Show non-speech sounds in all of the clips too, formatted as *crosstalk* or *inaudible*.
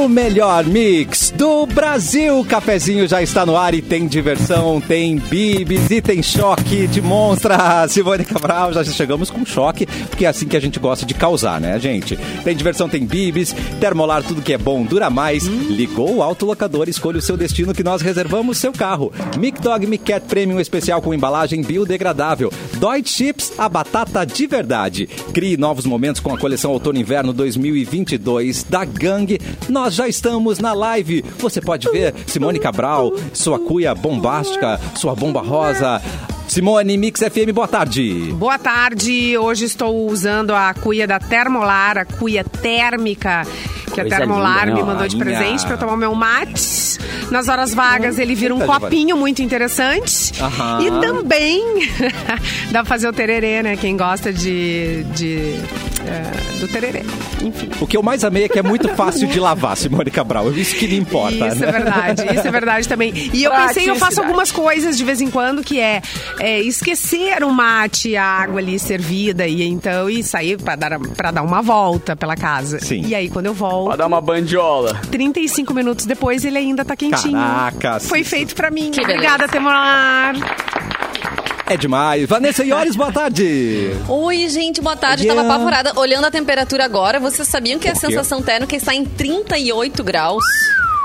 O melhor mix do Brasil. O cafezinho já está no ar e tem diversão, tem bibis e tem choque de monstra. *laughs* Simone Cabral, já chegamos com choque, porque é assim que a gente gosta de causar, né, gente? Tem diversão, tem bibis, termolar, tudo que é bom dura mais. Ligou o autolocador, escolha o seu destino que nós reservamos seu carro. Mic Dog Mic Cat Premium especial com embalagem biodegradável. Dói Chips, a batata de verdade. Crie novos momentos com a coleção Outono Inverno 2022 da Gang. Nós já estamos na live. Você pode ver Simone Cabral, sua cuia bombástica, sua bomba rosa. Simone Mix FM, boa tarde. Boa tarde. Hoje estou usando a cuia da Termolar, a cuia térmica que Coisa a Termolar linda, né? me mandou de presente para tomar meu mate. Nas horas vagas ele vira um copinho muito interessante. Aham. E também *laughs* dá pra fazer o tererê, né? Quem gosta de, de é, do tererê. Enfim. O que eu mais amei é que é muito fácil de lavar, Simone Cabral. Isso que me importa, Isso né? é verdade, isso é verdade também. E eu pensei, eu faço algumas coisas de vez em quando que é, é, esquecer o mate, a água ali servida e então e sair pra dar, pra dar uma volta pela casa. Sim. E aí quando eu volto, Pra dar uma bandiola. 35 minutos depois ele ainda tá quentinho. Caraca, Foi sim. feito pra mim. Que Obrigada, Temolar. É demais. Vanessa Iores, boa tarde. *laughs* Oi, gente, boa tarde. Yeah. Tava apavorada. Olhando a temperatura agora, vocês sabiam que a sensação térmica está em 38 graus?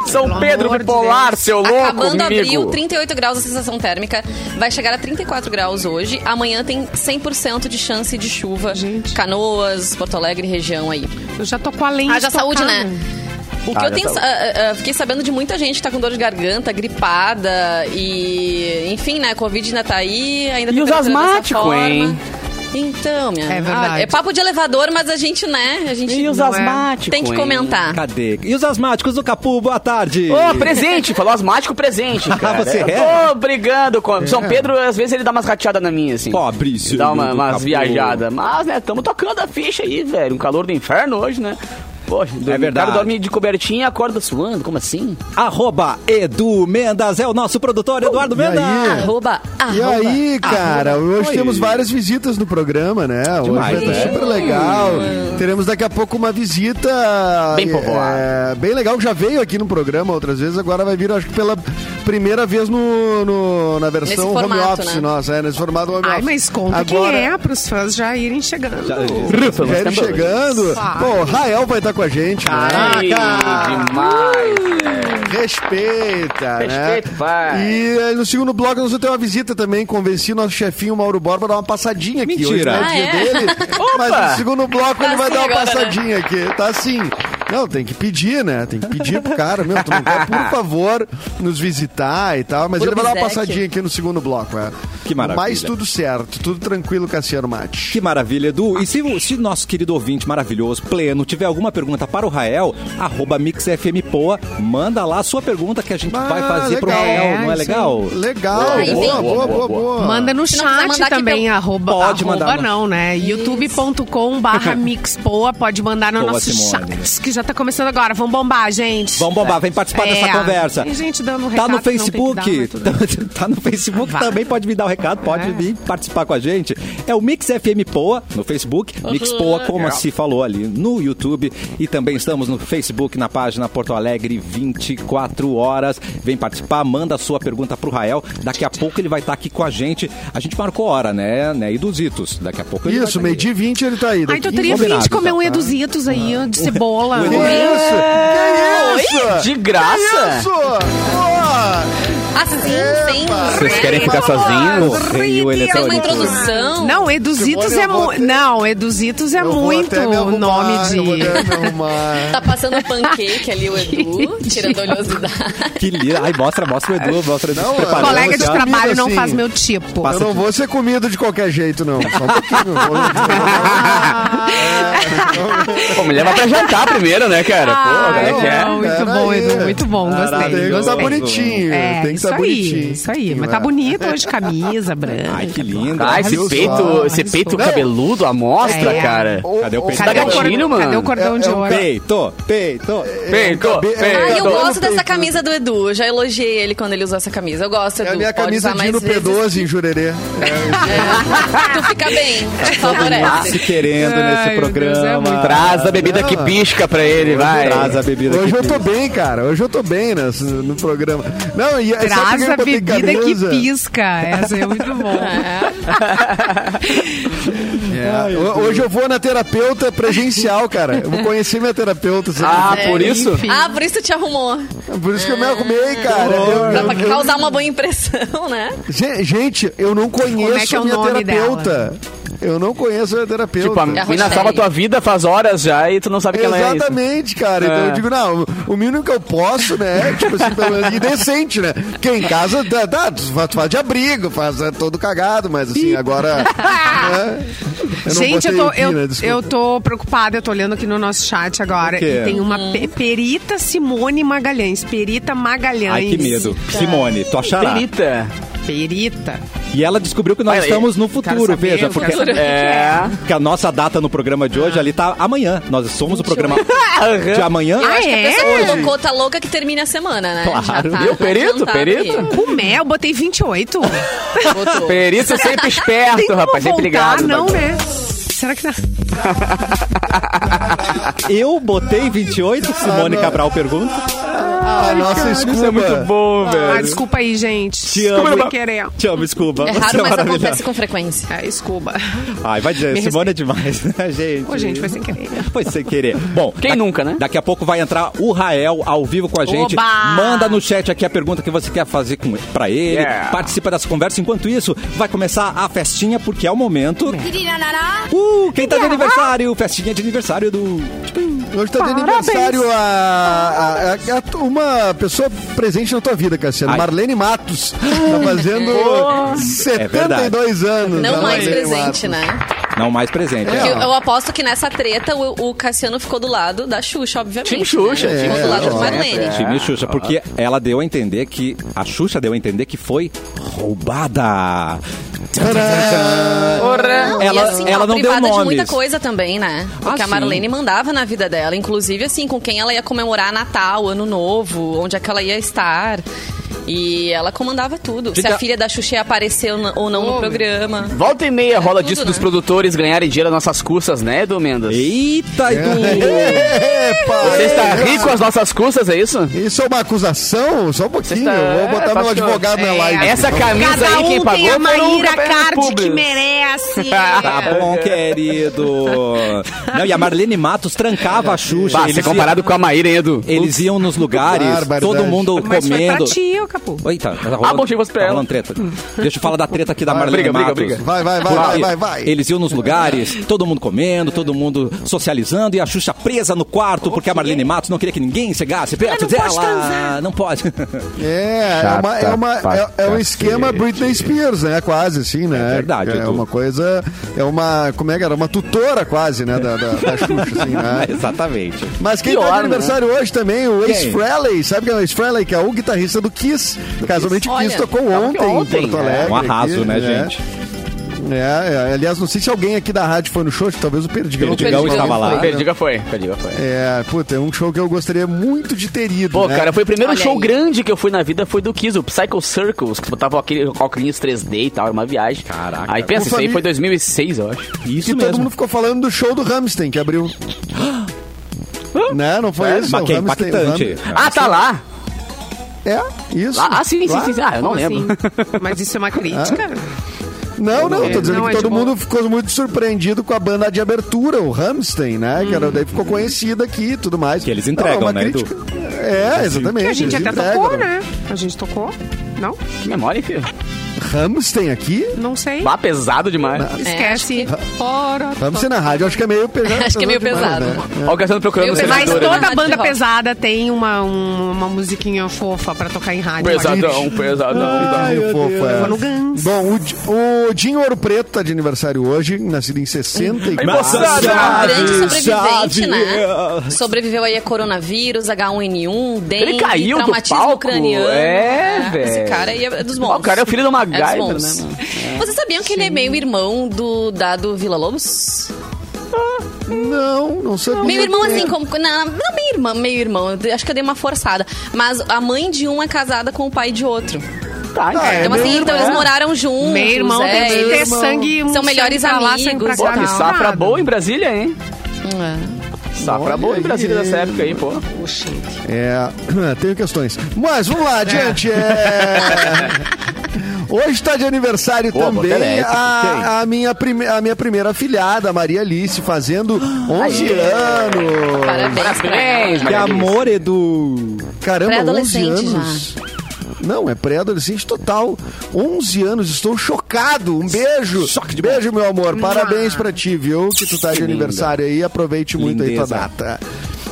São Pedro de bipolar, Deus. seu louco, Acabando amigo. abril, 38 graus a sensação térmica. Vai chegar a 34 graus hoje. Amanhã tem 100% de chance de chuva. Gente. Canoas, Porto Alegre, região aí. Eu já tô com a lente Haja saúde, né? O que Ah, eu tenho, tá. ah, ah, ah, fiquei sabendo de muita gente que tá com dor de garganta, gripada e, enfim, né, Covid ainda tá aí, ainda E os asmáticos, forma. hein? Então, minha. É verdade. Ah, é papo de elevador, mas a gente, né, a gente E os é. asmáticos, tem que hein? comentar. Cadê? E os asmáticos do Capu, boa tarde. Ô, presente, falou asmático presente, *laughs* cara. Você Eu é? Tô brigando com... São Pedro, às vezes ele dá umas rateadas na minha, assim. Pobrezinho Dá uma, umas viajadas. Mas, né, tamo tocando a ficha aí, velho. Um calor do inferno hoje, né? Poxa, É verdade. O cara dorme de cobertinha e acorda suando, como assim? Arroba Edu Mendas é o nosso produtor, Eduardo E aí? Mendas. Arroba, E arroba. aí, cara, hoje Oi. temos várias visitas no programa, né? Demais, hoje vai né? estar super legal. Teremos daqui a pouco uma visita Bem povoada. é, bem legal, que já veio aqui no programa outras vezes, agora vai vir, acho que pela primeira vez no, no- na versão Nesse home formato, office, né? nossa, é, nesse formato home Ai, office. mas conta agora, quem é pros fãs já irem chegando. Já- Rufa, Já ele chegando. Pô, Rael vai estar com a gente, né? Ai, demais, velho. Respeita, Respeito, né? vai. E eh, no segundo bloco nós vamos ter uma visita também. Convenci o nosso chefinho Mauro Borba a dar uma passadinha aqui. Mentira. Hoje não é o Ah, dia é? dele. *laughs* Mas no segundo bloco Tá ele vai assim dar uma agora, né? passadinha aqui. Tá assim. Não, tem que pedir, né? Tem que pedir pro cara, meu. Tu não quer, por favor, nos visitar e tal. Mas Por ele vai dar uma obséquio. passadinha aqui no segundo bloco, é. Que maravilha. Mas tudo certo, tudo tranquilo, Cassiano Mate. Que maravilha, Edu. E se o se o nosso querido ouvinte maravilhoso, pleno, tiver alguma pergunta para o Rael, arroba MixFMPoa, manda lá a sua pergunta que a gente vai Ah, fazer pro legal. Rael, não é É, legal? Legal, boa, boa, vem- boa, boa, boa. Manda no Se não quiser chat mandar aqui também, pelo- arroba, Pode arroba mandar no- não, né? youtube.com barra mixpoa, pode mandar no Boa, nosso Simone. chat, que já tá começando agora. Vamos bombar, gente. Vamos bombar, vem participar É, dessa conversa. Tem gente dando um Tá recado no que não tem que Facebook, dar, mas tudo bem. *laughs* tá no Facebook também, pode me dar o recado, pode É. vir participar com a gente. É o Mix FM Poa no Facebook, Mix Poa, como se falou ali no YouTube. E também estamos no Facebook, na página Porto Alegre 24 horas. Vem participar, manda a sua pergunta pro Rael. Daqui a pouco ele vai estar aqui com a gente. A gente marcou hora, né? né? E dos Itos. Daqui a pouco ele vai Isso, tá meio-dia e 20 ele tá aí. Ai, tu teria Combinado, fim de comer então, um tá? eduzitos aí, ó, de cebola. *laughs* Que isso? Que isso? De graça? Que isso? Pô! Assim, sem... Vocês querem ficar sozinhos? Tem uma eletrônico. introdução. Não, Eduzitos é muito. Não, Eduzitos é muito arrumar, nome de. Tá passando pancake ali o Edu, *laughs* tirando a oleosidade. Que lindo. Ai, mostra, mostra o Edu, mostra o Edu Não. Colega de já. trabalho não assim. faz meu tipo. Eu não vou ser comido de qualquer jeito, não. Só um pouquinho. *laughs* Pô, me leva pra jantar primeiro, né, cara? Pô, Ai, como é que é? muito Pera bom, aí. Edu, muito bom, gostei. Gostei. bonitinho. É, tem que isso tá aí, bonitinho. isso aí. Mas tá É. bonito hoje, camisa branca. Ai, que lindo. Ah, esse peito, esse peito cabeludo, a mostra, É. cara. Cadê o peito? Tá Cadê o, gatilho, cordão, mano. cadê o cordão É- de é um ouro? Peito, peito. Peito, cabe- peito. Ah, eu Tô- gosto dessa camisa do Edu. Eu já elogiei ele quando ele usou essa camisa. Eu gosto, É Edu. a minha camisa de no vezes. P12 em Jurerê. Tu fica bem, *laughs* te Se favorece. querendo Ai, nesse é programa. Traz a bebida que pisca pra ele, vai. Traz a bebida Hoje que eu tô pisca. bem, cara. Hoje eu tô bem nesse, no programa. Não, e que Traz a bebida que pisca. Essa é muito bom. *laughs* É. Ho- Hoje eu vou na terapeuta presencial, cara. Eu vou conhecer minha terapeuta. sabe? Ah, por isso? Enfim. Ah, por isso tu te arrumou. Por isso que eu me arrumei, cara. Eu- Pra, eu- pra eu- causar uma boa impressão, né? Ge- Gente, eu não conheço Como é que é a o minha nome terapeuta. Eu não conheço a terapeuta. Tipo, a É a mina salva tua vida faz horas já e tu não sabe quem ela é. isso. Exatamente, cara. Então É. eu digo, não, o mínimo que eu posso, né? Tipo assim, pelo menos, decente, né? Porque em casa, tá, tá, tu faz, de abrigo, faz é, todo cagado, mas assim, agora. né? Eu Gente, eu tô, aqui, eu, né? Eu tô preocupada, eu tô olhando aqui no nosso chat agora. E tem uma pe- perita Simone Magalhães. Perita Magalhães. Ai, que medo. Simone, tu achará. Perita. Perita. E ela descobriu que nós Olha, estamos no futuro, saber, veja, eu porque, que que É. porque a nossa data no programa de hoje ali tá amanhã. Nós somos o programa *laughs* de amanhã. Eu acho que a é? pessoa colocou, tá louca que termina a semana, né? Claro. Tá, tá perito, perito? aí. Com mel, eu botei 28. Botou. Perito sempre esperto, rapaz. Sempre ligado. não, né? Será que dá? Eu botei 28, Simone não. Cabral pergunta. Ah, nossa, Isso é desculpa. muito bom, Ah, velho. desculpa aí, gente. Te amo. Sem querer. Te amo, desculpa. É raro, mas maravilhosa. acontece com frequência. É, desculpa. Ai, vai dizer, Me Simone é demais, né, *laughs* gente? Ô, gente, foi sem querer. *laughs* Foi sem querer. Bom, Quem da- nunca, né? Daqui a pouco vai entrar o Rael ao vivo com a gente. Oba! Manda no chat aqui a pergunta que você quer fazer com, pra ele. Yeah. Participa dessa conversa. Enquanto isso, vai começar a festinha, porque é o momento. Uh, quem tá de aniversário? Festinha de aniversário do. Hoje tá de aniversário a, a- a- a- uma pessoa presente na tua vida, Cassiano. Ai. Marlene Matos. Tá fazendo É verdade. 72 anos. Não mais Marlene presente, Matos. né? Não mais presente. É, é. Eu, aposto que nessa treta o, o Cassiano ficou do lado da Xuxa, obviamente. Time Xuxa, né? time Ficou do lado do Marlene. é. Time Xuxa, porque ela deu a entender que. A Xuxa deu a entender que foi roubada. Não, Ela- e assim, ela ó, não deu privada de nomes. muita coisa também, né? Porque Ah, a Marlene mandava na vida dela, inclusive assim, com quem ela ia comemorar Natal, Ano Novo, onde é que ela ia estar. E ela comandava tudo. Se a a- filha da Xuxa ia aparecer ou não- não no programa. Volta e meia rola tudo, disso né? dos produtores ganharem dinheiro nas nossas custas, né, Edu Mendes? Eita, Edu! Epa, Você está é, rico às nossas custas, é isso? Isso é uma acusação? Só um pouquinho. Está- Eu vou é, botar meu faz que eu- advogado na É, live. Essa camisa Cada aí, quem um pagou tem a foi Maíra Gabriel Card que merece. *laughs* Tá bom, querido. Não, e a Marlene Matos trancava a Xuxa. Bah, eles, ser iam, comparado com a Maíra, hein, Edu? eles iam nos lugares, todo mundo Mas foi comendo. pra ti, ô Capu. Eita, tá rolando, Ah, bom, pra tá ela. rolando treta. *laughs* Deixa eu falar da treta aqui da Vai, Marlene briga, briga, Matos. briga. Vai, vai, vai, Porque vai, vai, vai. Eles iam nos lugares, *laughs* todo mundo comendo, todo mundo socializando e a Xuxa presa no quarto porque a Marlene Matos não queria que ninguém chegasse perto não pode dela. transar. Não pode. É, é, uma, é, uma, é, é um esquema Britney Spears, né? Quase, assim, né? É verdade, É uma coisa. É uma. Como é que era? Uma tutora quase, né? Da, da, da Xuxa, assim, né? *laughs* Exatamente. Mas quem tá Pior, de né? aniversário hoje também, o Ace? Frehley. Sabe quem é o Ace Frehley? Que é o guitarrista do Kiss. Casualmente o Kiss Olha, tocou ontem, ontem, em Porto é. Alegre. Um arraso, aqui, né, gente? É, é, aliás, não sei se alguém aqui da rádio foi no show, talvez o Perdigão. Perdigão tenha estava lá. né? Perdiga foi, Perdiga foi. É, puta, é um show que eu gostaria muito de ter ido. Pô, né? cara, foi o primeiro Olha show aí. grande que eu fui na vida, foi do Kiss, o Psycho Circles, que botava aquele óculos 3D e tal, era uma viagem. Caraca. Aí pensa, isso aí foi 2006, eu acho. Isso todo mesmo. mundo ficou falando do show do Rammstein que abriu. *gasps* né? Não foi É, isso? Mas O que é Rammstein- o impactante. Ah, tá lá! É, isso. Ah, sim, sim, Lá. sim, sim. Ah, eu não Como lembro. assim? Mas isso é uma crítica? Não, não, tô dizendo Não, que é todo boa. mundo ficou muito surpreendido com a banda de abertura, o Rammstein, né? Que era, daí ficou conhecida aqui e tudo mais. Que eles Não, entregam, uma né, crítica- É, exatamente. Que a gente até entregam. tocou, né? A gente tocou? Não? Que memória, hein, filho? Ramstein aqui? Não sei. Vá pesado demais. Esquece. É, acho Ora, Ramstein na rádio, acho que é meio pesado. Acho que é meio demais, pesado. né? Olha o Cassiano procurando Mas toda ali. banda pesada tem uma, um- uma musiquinha fofa pra tocar em rádio. Pesadão, pesadão. Ai, é. Vou no Guns. Bom, o, o Dinho Ouro Preto tá de aniversário hoje, nascido em 64. Moçada! Um grande sobrevivente, né? Xavier. Sobreviveu aí a coronavírus, H1N1, dengue, Ele caiu do traumatismo palco? ucraniano. É, velho. Esse cara aí é dos bons. Ah, o cara é o filho do MacGyver, É né, mano? Vocês sabiam que ele é meio irmão do dado Vila Lobos? Não, não sabia. Meio irmão É. assim, como. Não, não meio irmão, meio irmão. Acho que eu dei uma forçada. Mas a mãe de um é casada com o pai de outro. Tá, Ah, é Então, assim, então irmão. eles moraram juntos. Meu irmão é, tem que ter sangue. São melhores sangue pra lá, sangue amigos, pra cá. Pô, que Não, safra boa em Brasília, hein? É. Safra boa em Brasília aí. dessa época aí, pô. É, *clears throat* tenho questões. Mas vamos lá, adiante. É... *laughs* Hoje está de aniversário Pô, também a, a minha prime- a minha primeira afilhada, Maria Alice, fazendo 11 Aê. anos. Parabéns. Parabéns, Que amor, Edu. Caramba, 11 Pré-adolescente anos. Não, é pré-adolescente total. 11 anos, estou chocado. Um beijo. Choque de beijo, meu amor. Parabéns pra ti, viu? Que tu tá de linda. aniversário aí. Aproveite muito aí Lindeza. tua data.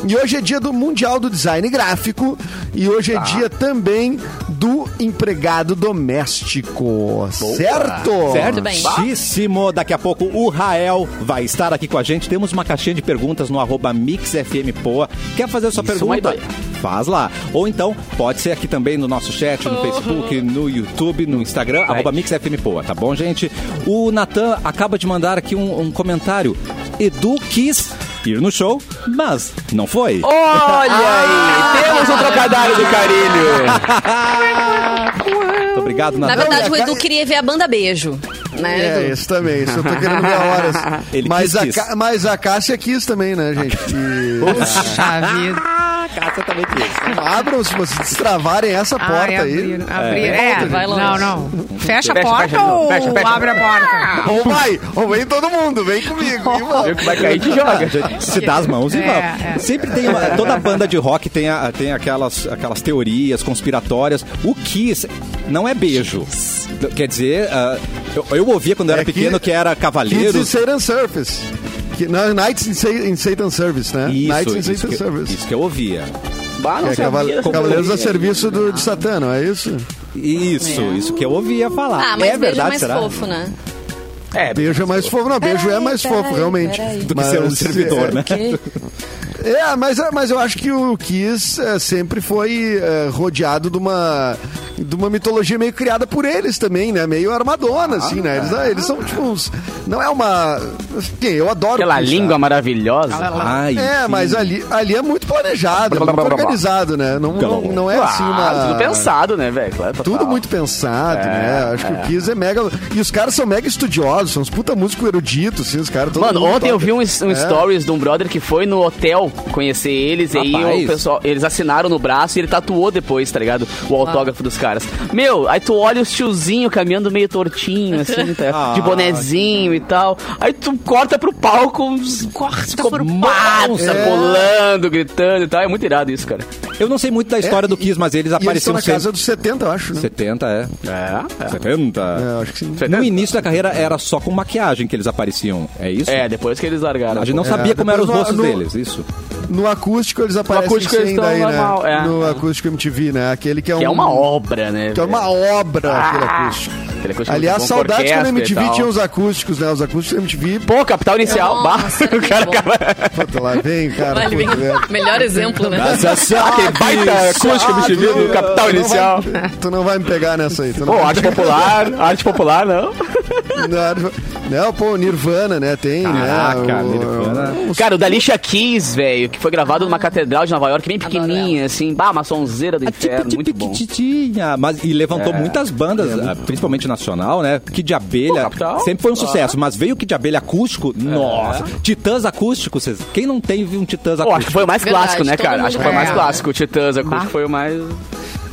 E hoje é dia do Mundial do Design Gráfico. E hoje é dia também do empregado doméstico. Certo? Muito bem. Certíssimo. Daqui a pouco o Rael vai estar aqui com a gente. Temos uma caixinha de perguntas no arroba MixFMPoa. Quer fazer a sua Isso, pergunta? Faz lá. Ou então, pode ser aqui também no nosso chat, no Facebook, no YouTube, no Instagram, arroba MixFMPoa, tá bom, gente? O Natan acaba de mandar aqui um, um comentário. Edu quis ir no show, mas não foi. Olha *laughs* aí, temos um trocadilho do carilho. Muito obrigado, Na Natan. verdade, o Edu queria ver a banda Beijo. Né, É, Edu? isso também. Isso eu tô querendo ver a *laughs* horas. Ele mas, quis, a, quis. Mas a Cássia quis também, né, gente? E... Puxa vida. Cássia também quis. *laughs* Abram se vocês destravarem essa porta Ai, aí. abrir, abrir. É, Vai longe. não, não. Fecha a porta fecha, ou Fecha, fecha. abre a porta? *laughs* Ou vai, ou vem todo mundo, vem comigo. *laughs* Viu que vai cair, te joga. Se dá as mãos e É, vamos. é. Sempre tem uma, toda banda de rock tem, a- tem aquelas, aquelas teorias conspiratórias. O Kiss não é beijo. Quer dizer, ah, eu, eu ouvia quando eu era É que- pequeno que era Kids in Cavaleiros. Satan Service. Que, não, Nights in, in Satan Service, né? Nights in Isso, isso, Satan que, Service. isso que eu ouvia. Bah, não É, sabia Cavaleiros a serviço do, de Satã, não é isso? Isso, isso que eu ouvia falar. Ah, mas é beijo verdade, é mais será? fofo, né? É, Beijo é mais fofo. Não, beijo é mais Peraí, fofo, realmente. peraí. Do que ser um servidor, é, né? Que? É, mas, mas eu acho que o Kiss é, sempre foi é, rodeado de uma, de uma mitologia meio criada por eles também, né? Meio armadona, assim, né? Eles, eles são tipo uns... Não é uma... Assim, eu adoro aquela língua maravilhosa. Ai, É, sim. mas ali, ali é muito planejado, é muito organizado, né? Não, não, não é assim uma... Ah, tudo pensado, né, velho? Claro. Tudo muito pensado, É, né? Acho que o Kiss é mega. E os caras são mega estudiosos, são uns puta músicos eruditos, assim, os caras. Mano, ontem eu toca. vi um, um É. stories de um brother que foi no hotel conhecer eles e aí Rapaz. o pessoal, eles assinaram no braço e ele tatuou depois, tá ligado? O autógrafo dos caras. Meu, aí tu olha os tiozinho caminhando meio tortinho, assim, *laughs* tá? Ah, de bonezinho e tal. Aí tu corta pro palco, uns Corta pro monstros É. pulando, gritando e tal. É muito irado isso, cara. Eu não sei muito da história É, do Kiss, mas eles E eles apareciam na sempre. casa dos 70, eu acho, né? 70, é. É, 70. É, acho que sim. No início da carreira era só com maquiagem que eles apareciam, é isso? É, depois que eles largaram. A gente não É, sabia como eram os no- rostos no- deles, isso. No acústico eles aparecem acústico eles sem estão daí, normal, né? é. No acústico MTV, né? Aquele que é, Que é um, uma obra, né? Que é uma obra, Ah. Aquele acústico Aliás, muito bom, saudades quando a MTV tinha os acústicos, né? Os acústicos da MTV. Pô, Capital Inicial. Nossa, bah, era o cara acaba... Puta, lá vem, cara. Vale velho. Melhor exemplo, né? Aquele *laughs* baita acústico MTV do Capital tu não Inicial. vai- *laughs* tu não vai me pegar nessa aí. Tu não Pô, arte popular, arte popular, não. Não, não, pô, Nirvana, né? Tem, Caraca, né? O- Nirvana. Cara, o da Alicia Keys, velho, que foi gravado numa catedral de Nova York, bem pequenininha, assim. Bah, uma sonzeira do inferno, muito bom. Titinha. Mas, e levantou muitas bandas, ah, principalmente nacional, né? Kid de Abelha Pô, Capital. sempre foi um sucesso, mas veio o Kid de Abelha acústico, nossa. Titãs acústico, vocês, quem não tem viu um Titãs acústico? acho que foi o mais Verdade, clássico, né, todo cara? Acho que foi o mais é. clássico. O Titãs acústico Bah. foi o mais...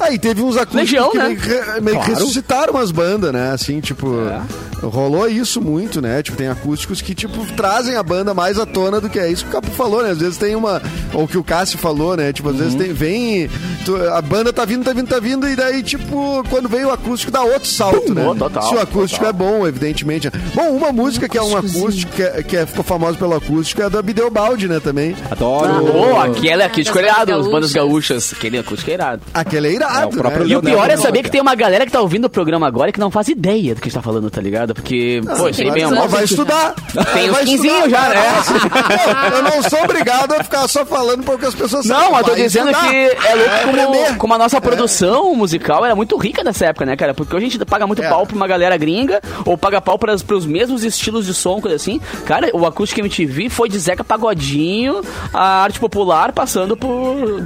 Aí teve uns acústicos Legião, que né? meio, que- meio que Claro. ressuscitaram as bandas, né? Assim, tipo, É. rolou isso muito, né? Tipo, tem acústicos que, tipo, trazem a banda mais à tona do que é isso que o Capo falou, né? Às vezes tem uma. Ou que o Cássio falou, né? Tipo, às vezes Uhum. tem. Vem. tu- a banda tá vindo, tá vindo, tá vindo, e daí, tipo, quando vem o acústico, dá outro salto, né? Oh, total, Se o acústico total. é bom, evidentemente. Bom, uma música que é um acústico, que, é- que é- ficou famosa pelo acústico, é a da Bideobaldi, né? Também. Adoro. Pô, aquele acústico é irado, os bandas gaúchas. gaúchas. Aquele acústico é irado. Aquele é irado, É, o né? E o pior é saber sabe. que tem uma galera que tá ouvindo o programa agora e que não faz ideia do que a gente tá falando, tá ligado? Porque, pô, isso aí bem mal. vai estudar. Tem uns Vai 15 estudar. já, né? *laughs* Não, eu não sou obrigado a ficar só falando porque as pessoas Não, eu tô dizendo estudar. que é louco como, aprender. como a nossa produção musical era muito rica nessa época, né, cara? Porque hoje a gente paga muito É. pau pra uma galera gringa, ou paga pau pras, pros mesmos estilos de som, coisa assim. Cara, o Acústico MTV foi de Zeca Pagodinho, a arte popular, passando por...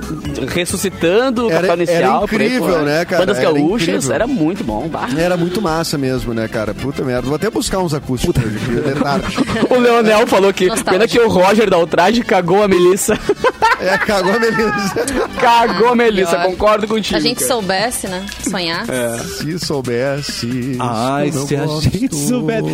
ressuscitando, Era- Inicial. era aí incrível, né, cara? Bandas Era gaúchas, incrível. era muito bom. bah. Era muito massa mesmo, né, cara? Puta merda. Vou até buscar uns acústicos hoje tarde. *laughs* O Leonel falou que Nostálgico. pena que o Roger da Ultraje cagou a Melissa. É, cagou a Melissa. *laughs* cagou a Melissa, concordo contigo. Se a gente cara. soubesse, né? Sonhar. Se soubesse. Ai, se a gente soubesse.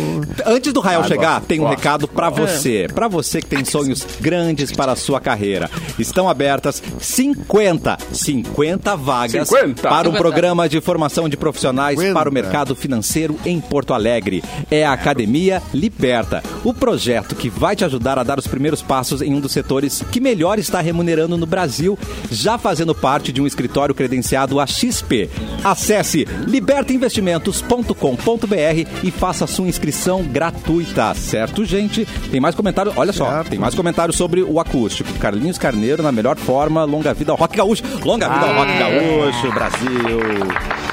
Antes do Rael Ah, chegar, gosto, tem um gosto. recado pra você. Pra você que tem sonhos grandes para a sua carreira. Estão abertas 50, 50 vagas 50. para um 50. programa de formação de profissionais 50. para o mercado financeiro em Porto Alegre. É a Academia Liberta, o projeto que vai te ajudar a dar os primeiros passos em um dos setores que melhor está remunerando no Brasil, já fazendo parte de um escritório credenciado a XP. Acesse libertainvestimentos.com.br e faça sua inscrição gratuita, certo, gente? Tem mais comentários, olha só, Certo. tem mais comentários sobre o acústico. Carlinhos Carneiro, na melhor forma, longa vida ao rock gaúcho. Longa vida ao rock gaúcho, Brasil.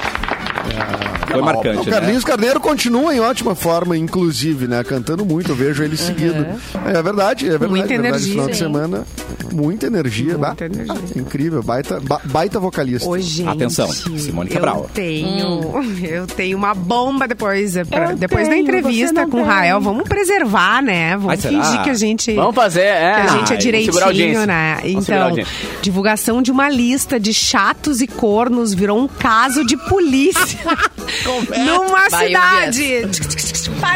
Foi marcante, O né? Carlinhos Carneiro continua em ótima forma, inclusive, né? Cantando muito, eu vejo ele seguido. É verdade, é verdade. Muita é verdade. energia, Final de semana, muita energia. Muita energia. ah, incrível, baita, ba- baita vocalista. Ô, gente, Atenção, Simone Cabral. Eu tenho, eu tenho uma bomba depois, é pra- depois da tenho, entrevista você não com o. Rael. Vamos preservar, né? Vamos Ai, será? fingir que a gente. Vamos fazer, é. Que a gente é direitinho, né? Então, divulgação de uma lista de chatos e cornos virou um caso de polícia *laughs* numa Vai, cidade.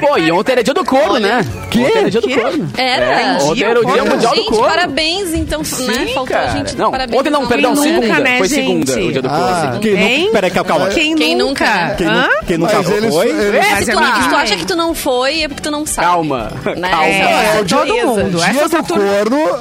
Pô, e ontem era dia do corno, né? Ontem era dia do corno. Era. É, ontem era o dia Dia mundial do Gente, corno. parabéns, então, né? Faltou cara. a gente. Não, parabéns, ontem não, perdão, Quem segunda. nunca, né, Foi segunda gente? o dia do Ah. corno. Quem Quem? nunca, peraí, calma. Quem, Quem nunca? nunca? Quem, Hã? quem nunca Mas eles- foi? eles- é tu, porque- tu acha que tu não foi, é porque tu não sabe. Calma, Né? calma. É, É, é o dia todo do- mundo. Dia do corno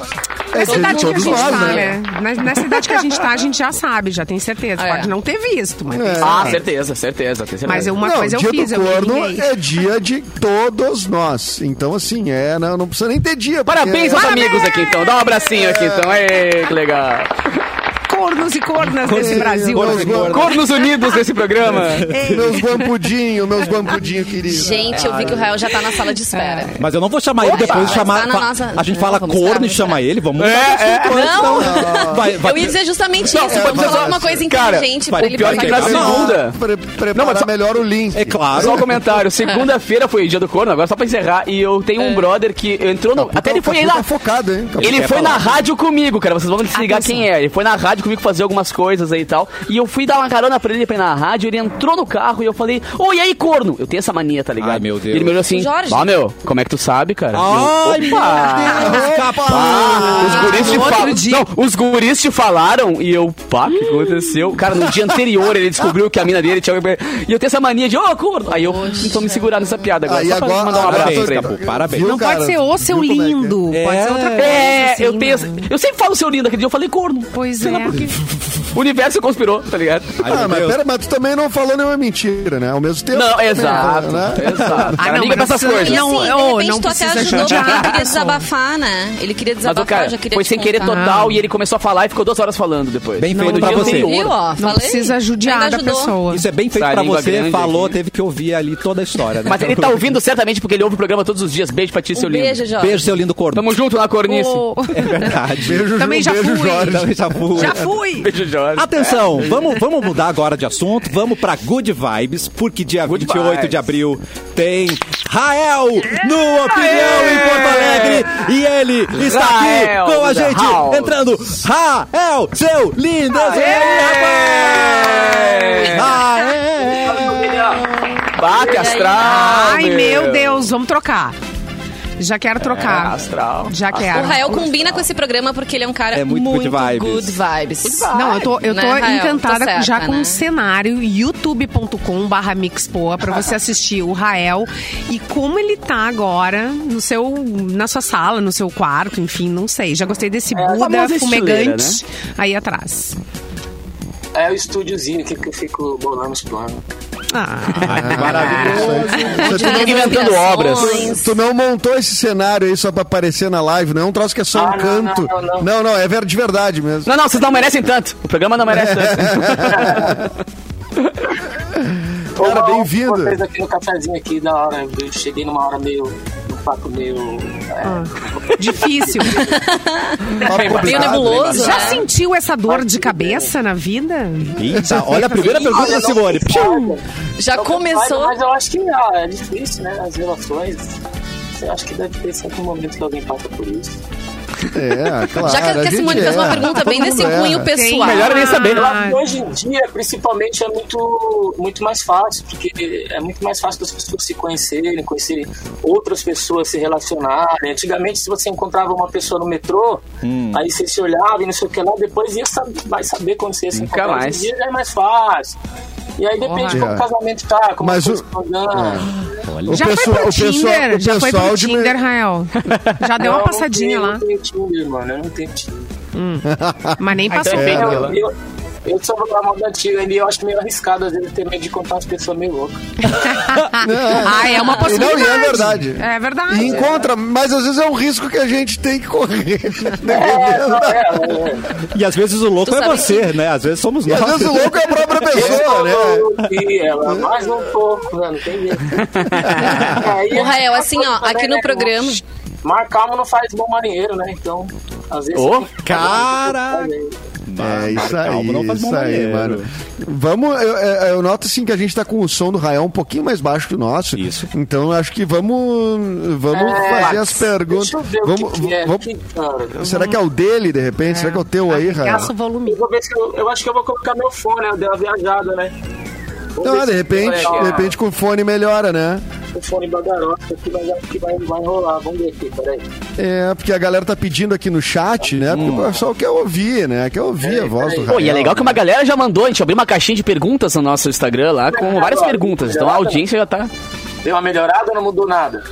é cidade que a gente nós, tá, né? né? Na, na cidade que a gente tá, a gente já sabe, já tem certeza. É. Pode não ter visto, mas tem É. Ah, certeza. certeza, certeza. Mas uma não, coisa eu dia fiz, do eu corno é dia de todos nós. Então, assim, é, não, não precisa nem ter dia. Parabéns aos amigos aqui, então. Dá um abracinho aqui, então. Ei, que legal. Cornos e cornas desse Brasil. Cornos. Cornos unidos nesse programa. Meus guampudinhos, meus guampudinhos queridos. Gente, eu vi que o Rael já tá na sala de espera. Mas eu não vou chamar ele depois de chamar. fa- nossa- A gente Não, fala corno e chama ele. Vamos. É, é. Não, Vai, vai, eu ia dizer justamente isso. Não, você pode Vamos falar dizer- uma coisa Cara, inteligente vai- pra ele pior que na Não. segunda. Pre preparar Não, mas só- melhor o link. É claro. Só um comentário. *laughs* Segunda-feira foi o dia do corno, agora só pra encerrar. E eu tenho um brother que entrou no. Até ele foi lá. Tá focado, hein? Ele foi na rádio comigo, cara. Vocês vão se ligar quem é. Ele foi na rádio comigo fazer algumas coisas aí e tal. E eu fui dar uma carona pra ele pra ir na rádio. Ele entrou no carro e eu falei: Ô, e aí, corno? Eu tenho essa mania, tá ligado? Ai, meu Deus. E ele me olhou assim: Jorge. Ah, meu, como é que tu sabe, cara? Ai, Eu, Opa! Ah, os guris te falaram. Não, os guris te falaram e eu, pá, o que aconteceu? Cara, no dia anterior ele descobriu que a mina dele tinha. E eu tenho essa mania de, ô, corno! Aí eu então me segurar nessa piada agora. Aí só pra agora- mandar um abraço Parabéns, pra ele. Parabéns. Viu, Não pode ser o seu é que é? lindo. Pode ser outra coisa. É, assim, eu tenho. né? Eu sempre falo seu lindo, aquele dia eu falei corno. Pois Sei lá é. Por quê. O universo conspirou, tá ligado? Ah, mas pera, mas tu também não falou nenhuma mentira, né? Ao mesmo tempo. Não, também, exato. né? Exato. Ah, não, liga pra essas coisas. Não, assim, ô, de repente não tu até ajudou porque ele a queria desabafar, né? Ele queria desabafar, cara já queria foi sem querer total e ele começou a falar e ficou duas horas falando depois. Bem feito pra você. Viu, ó? Não precisa judiar da pessoa. Isso é bem feito pra você. Falou, teve que ouvir ali toda a história. Né? Mas ele tá *laughs* ouvindo certamente porque ele ouve o programa todos os dias. Beijo pra ti, seu lindo. beijo, Jorge. Beijo, seu lindo corno. Tamo junto na cornice. É verdade. Beijo, Também já beijo, fui. Jorge. Também já fui. Já fui. Beijo, Jorge. Atenção, vamos, vamos mudar agora de assunto. Vamos pra Good Vibes, porque dia Good 28 de vibes. abril tem Rael no Opinião em Porto Alegre. E ele está Rael aqui com a gente, house. entrando. Rael, seu lindo! E rapaz? Rael! Bate astral. Ai, meu Deus, vamos trocar. Já quero É, trocar. astral. Já O quero. Rael combina com esse programa porque ele é um cara É muito muito, good vibes. good vibes. Não, eu tô, eu tô Né, Rael? encantada Tô certa, já com né? o cenário youtube.com barra mixpoa pra você assistir o Rael e como ele tá agora no seu, na sua sala, no seu quarto, enfim, não sei. Já gostei desse a Buda fumegante aí atrás. É o estúdiozinho aqui que eu fico bolando os planos. Ah, *laughs* Você Fica inventando obras. tu não montou esse cenário aí só pra aparecer na live, não é um troço que é só Ah, um não, canto. não, não, não. não, não, é de verdade mesmo. Não, não, vocês não merecem tanto. O programa não merece tanto. *laughs* Cara, bem-vindo. Vocês aqui no cafezinho aqui, da hora. Eu cheguei numa hora meio. Um papo meio. é, difícil. *laughs* Papo Meio nebuloso, Já né? sentiu essa dor de cabeça na vida? Eita, olha a primeira pergunta da Simone. Já Não começou. Mas eu acho que ah, é difícil, né? As relações. Eu acho que deve ter sempre um momento que alguém passa por isso. É, claro. *laughs* Já que, que a gente Simone fez uma erra. pergunta bem mundo cunho erra. pessoal. Melhor nem saber. Que hoje em dia, principalmente, é muito, muito mais fácil, porque é muito mais fácil das pessoas se conhecerem, conhecerem outras pessoas, se relacionarem. Antigamente, se você encontrava uma pessoa no metrô, aí você se olhava e não sei o que lá, depois ia saber, vai saber quando você ia se Nunca encontrar. mais. Hoje em dia já é mais fácil. E aí depende de como É. o casamento tá, como Mas as o- Já pessoal, foi pro o pessoal, Tinder? o Já foi pessoal pro de Tinder, Rael? Já deu Não, uma eu passadinha não lá, tenho, Não tenho Tinder, mano. Eu não tenho Tinder. mas nem passou. também. Eu, eu, eu sou da moda antiga ainda e eu acho meio arriscado, às vezes, ter medo de contar umas pessoas meio loucas. *laughs* Ah, é uma E possibilidade. Não, e é verdade. É verdade. E encontra, mas às vezes é um risco que a gente tem que correr. *laughs* É, não, é, é. E às vezes o louco Tu é você, né? Às vezes somos E nós. às vezes o louco é a própria pessoa, né? e ela, mais um pouco, né? não tem jeito. Ô, Rael, assim, ó, aqui no né, programa- Mar calmo não faz bom marinheiro, né? Então, às vezes. Ô, você tem É isso aí, Calma, não faz bom isso aí, maneiro. mano. Vamos, eu, eu- eu noto assim que a gente tá com o som do Rael um pouquinho mais baixo que o nosso. Isso. Então eu acho que vamos, vamos É, fazer as perguntas. Deixa eu ver Vamos, o que, que é. vamos- que, será que é o dele, de repente? Será que é o teu aí, Rael? Gasta o volume. eu, vou ver se eu, eu acho que eu vou colocar meu fone, eu dei uma viajada, né? Não, de repente, é, de repente com o fone melhora, né? O fone bagarota mas acho que vai, vai rolar. Vamos ver aqui, peraí. É, porque a galera tá pedindo aqui no chat, né? Porque o pessoal quer ouvir, né? Quer ouvir a voz do Rael. Pô, e é legal que uma galera já mandou, a gente abriu uma caixinha de perguntas no nosso Instagram lá, com várias perguntas. Então a audiência já tá. Deu uma melhorada ou não mudou nada?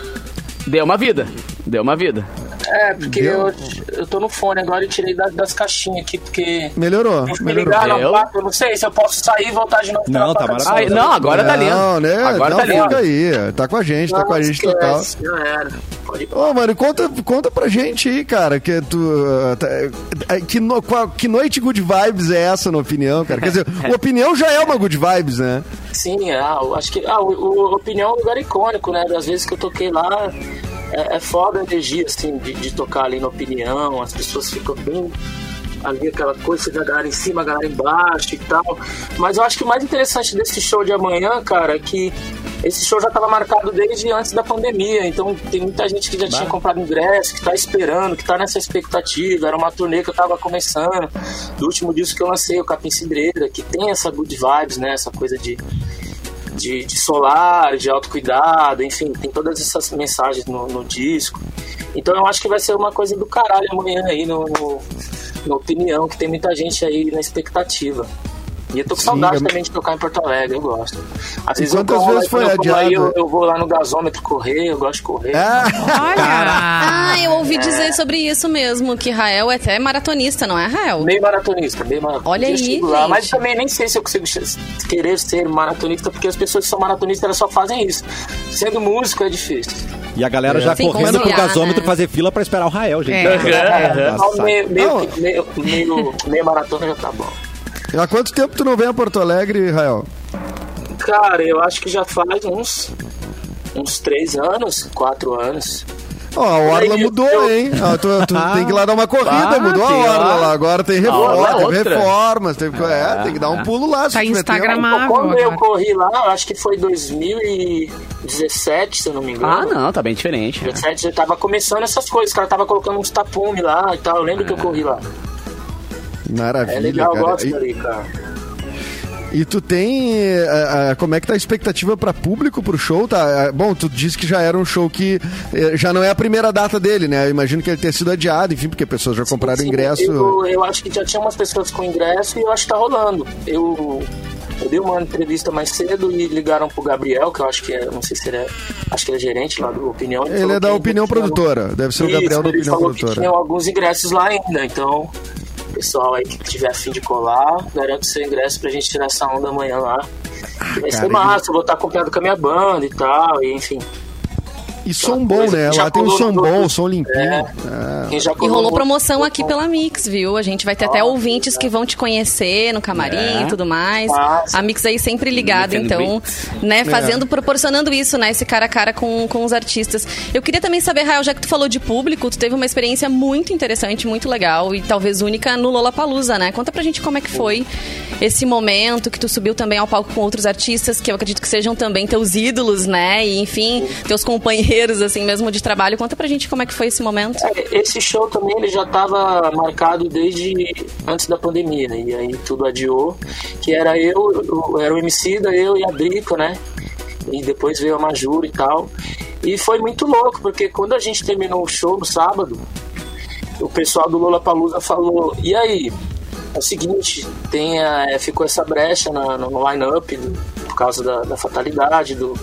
Deu uma vida. Deu uma vida. É, porque Deu. eu, eu tô no fone agora e tirei das, das caixinhas aqui, porque. Melhorou, Eu melhorou. ligar eu não sei se eu posso sair e voltar de novo. pra Não, tá maravilhoso. Ai, não, agora tá lindo. Não, né? Agora não, tá lindo. aí. Tá com a gente, tá com a gente total. esquece, Já era. Ô, mano, conta, conta pra gente aí, cara, que tu. uh, tá- é, que, no- qual- que noite good vibes é essa, na opinião, cara? Quer dizer, *laughs* o opinião já é uma good vibes, né? Sim, ah, eu acho que. Ah, o, o Opinião é um lugar icônico, né? Das vezes que eu toquei lá, é, é foda a energia, assim, de, de tocar ali na Opinião. As pessoas ficam bem. Ali aquela coisa da galera em cima, a galera embaixo e tal. Mas eu acho que o mais interessante desse show de amanhã, cara, é que esse show já estava marcado desde antes da pandemia. Então tem muita gente que já tinha comprado ingresso, que tá esperando, que tá nessa expectativa. Era uma turnê que eu tava começando, do último disco que eu lancei, o Capim Cidreira, que tem essa good vibes, né? Essa coisa de de, de solar, de autocuidado, enfim, tem todas essas mensagens no, no disco. Então eu acho que vai ser uma coisa do caralho amanhã aí no, no, na opinião, que tem muita gente aí na expectativa. E eu tô com Sim, saudade é- também de tocar em Porto Alegre, eu gosto. Às vezes eu quantas corro, vezes quando foi eu corro aí, adiado? eu, eu vou lá no gasômetro correr, eu gosto de correr. Ah, Olha! Ah, eu ouvi dizer sobre isso mesmo, que Rael é até maratonista, não é, Rael? Meio maratonista, meio maratonista. Olha Eu aí, lá. Mas também nem sei se eu consigo querer ser maratonista, porque as pessoas que são maratonistas elas só fazem isso. Sendo músico é difícil. E a galera já Sim, correndo pro gasômetro né? fazer fila pra esperar o Rael, gente. É. *laughs* Nossa, meio, meio, meio, meio maratona já tá bom. Há quanto tempo tu não vem a Porto Alegre, Rael? Cara, eu acho que já faz uns, uns três anos, quatro anos. Ó, a Orla mudou, hein? Ó, tu, tu *laughs* tem que ir lá dar uma corrida, Ah, mudou a Orla lá. Agora tem Orla reforma, é teve reformas, teve, é, tem que dar um pulo lá. se Tá. Instagramável Quando eu corri lá, eu acho que foi 2017, se eu não me engano. Ah, não, tá bem diferente. 17 já tava começando essas coisas, o cara tava colocando uns tapumes lá e tal. Eu lembro que eu corri lá. Maravilha, É legal, eu cara. gosto E- dali, cara. E tu tem. eh, como é que tá a expectativa pra público pro show? Tá? Eh, Bom, tu disse que já era um show que eh, já não é a primeira data dele, né? Eu imagino que ele tenha sido adiado, enfim, porque pessoas já compraram Sim, ingresso. Eu, eu acho que já tinha umas pessoas com ingresso e eu acho que tá rolando. Eu, eu dei uma entrevista mais cedo e ligaram pro Gabriel, que eu acho que é, não sei se ele é, acho que ele é gerente lá do Opinião. Ele falou é da Opinião Produtora. Deve ser o Gabriel da ele Opinião falou que Produtora. tinham alguns ingressos lá ainda, então pessoal aí que tiver afim de colar, garanto seu ingresso pra gente tirar essa onda amanhã lá. vai ser cara, massa, eu vou estar acompanhado com a minha banda e tal, e enfim. E som bom, né? Já Lá tem um som bom, som limpinho. É. É. E rolou promoção aqui pela Mix, viu? A gente vai ter até ouvintes que vão te conhecer no camarim É. e tudo mais. A Mix aí sempre ligada, então, né, fazendo, proporcionando isso, né, esse cara a cara com, com os artistas. Eu queria também saber, Rael, já que tu falou de público, tu teve uma experiência muito interessante, muito legal e talvez única no Lollapalooza, né? Conta pra gente como é que foi esse momento que tu subiu também ao palco com outros artistas que eu acredito que sejam também teus ídolos, né? E enfim, teus companheiros assim mesmo de trabalho. Conta pra gente como é que foi esse momento. É, Esse show também ele já estava marcado desde antes da pandemia, né? E aí tudo adiou. Que era eu, era o MC da eu e a Drica, né? E depois veio a Majura e tal. E foi muito louco, porque quando a gente terminou o show no sábado, o pessoal do Lollapalooza falou, e aí? É o seguinte, tem a- é, ficou essa brecha na- no, line-up por causa da, da fatalidade do,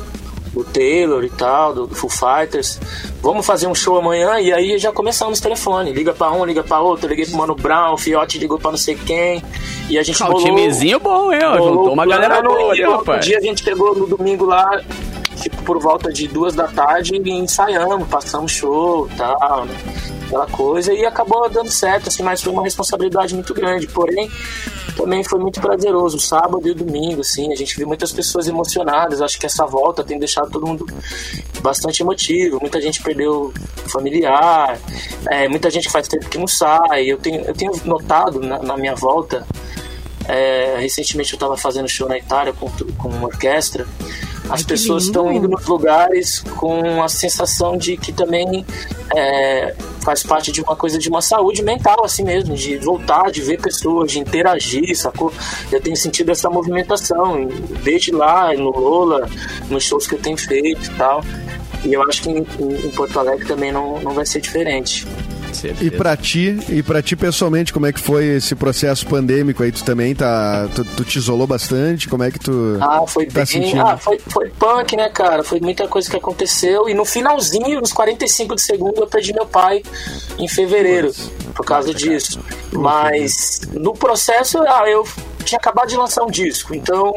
do Taylor e tal, do, do Foo Fighters. Vamos fazer um show amanhã e aí já começamos o telefone. Liga pra um, liga pra outro. Liguei pro Mano Brown, o Fiote ligou pra não sei quem. E a gente Ah, o bolou- timezinho bom, hein? bolou Juntou uma o galera boa ali, outro rapaz. dia a gente chegou no domingo lá, tipo, por volta de duas da tarde ensaiamos, passamos show tal, né? Aquela coisa, e acabou dando certo, assim, mas foi uma responsabilidade muito grande. Porém, também foi muito prazeroso, o sábado e o domingo, assim, a gente viu muitas pessoas emocionadas. Acho que essa volta tem deixado todo mundo bastante emotivo. Muita gente perdeu familiar, é, muita gente faz tempo que não sai. Eu tenho, eu tenho notado na, na minha volta é, recentemente eu estava fazendo show na Itália com, com uma orquestra. As pessoas lindo. estão indo nos lugares com a sensação de que também é, faz parte de uma coisa de uma saúde mental, assim mesmo, de voltar, de ver pessoas, de interagir, sacou? Eu tenho sentido essa movimentação, desde lá, no Lola, nos shows que eu tenho feito e tal. E eu acho que em, em- em Porto Alegre também não, não vai ser diferente. E pra ti, e pra ti pessoalmente, como é que foi esse processo pandêmico aí? Tu também tá. Tu, tu te isolou bastante? Como é que tu. Ah, foi tá bem. sentindo? Ah, foi, foi punk, né, cara? Foi muita coisa que aconteceu. E no finalzinho, nos 45 de segundo, eu perdi meu pai em fevereiro por causa disso. Mas no processo, ah, eu tinha acabado de lançar um disco. Então,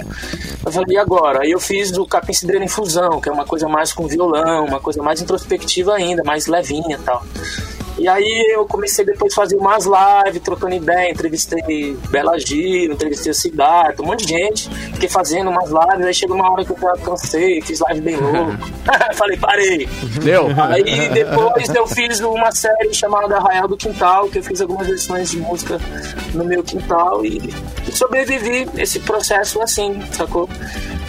eu falei, e agora? Aí eu fiz o Capim Cidreira Infusão, que é uma coisa mais com violão, uma coisa mais introspectiva ainda, mais levinha e tal. E aí eu comecei depois a fazer umas lives, trocando ideia, entrevistei Bela Gil, entrevistei o Siddhartha, um monte de gente. Fiquei fazendo umas lives, aí chegou uma hora que eu já cansei, fiz live bem louco. *laughs* Falei, parei. Deu? Aí depois eu fiz uma série chamada Arraial do Quintal, que eu fiz algumas versões de música no meu quintal e sobrevivi esse processo assim, sacou?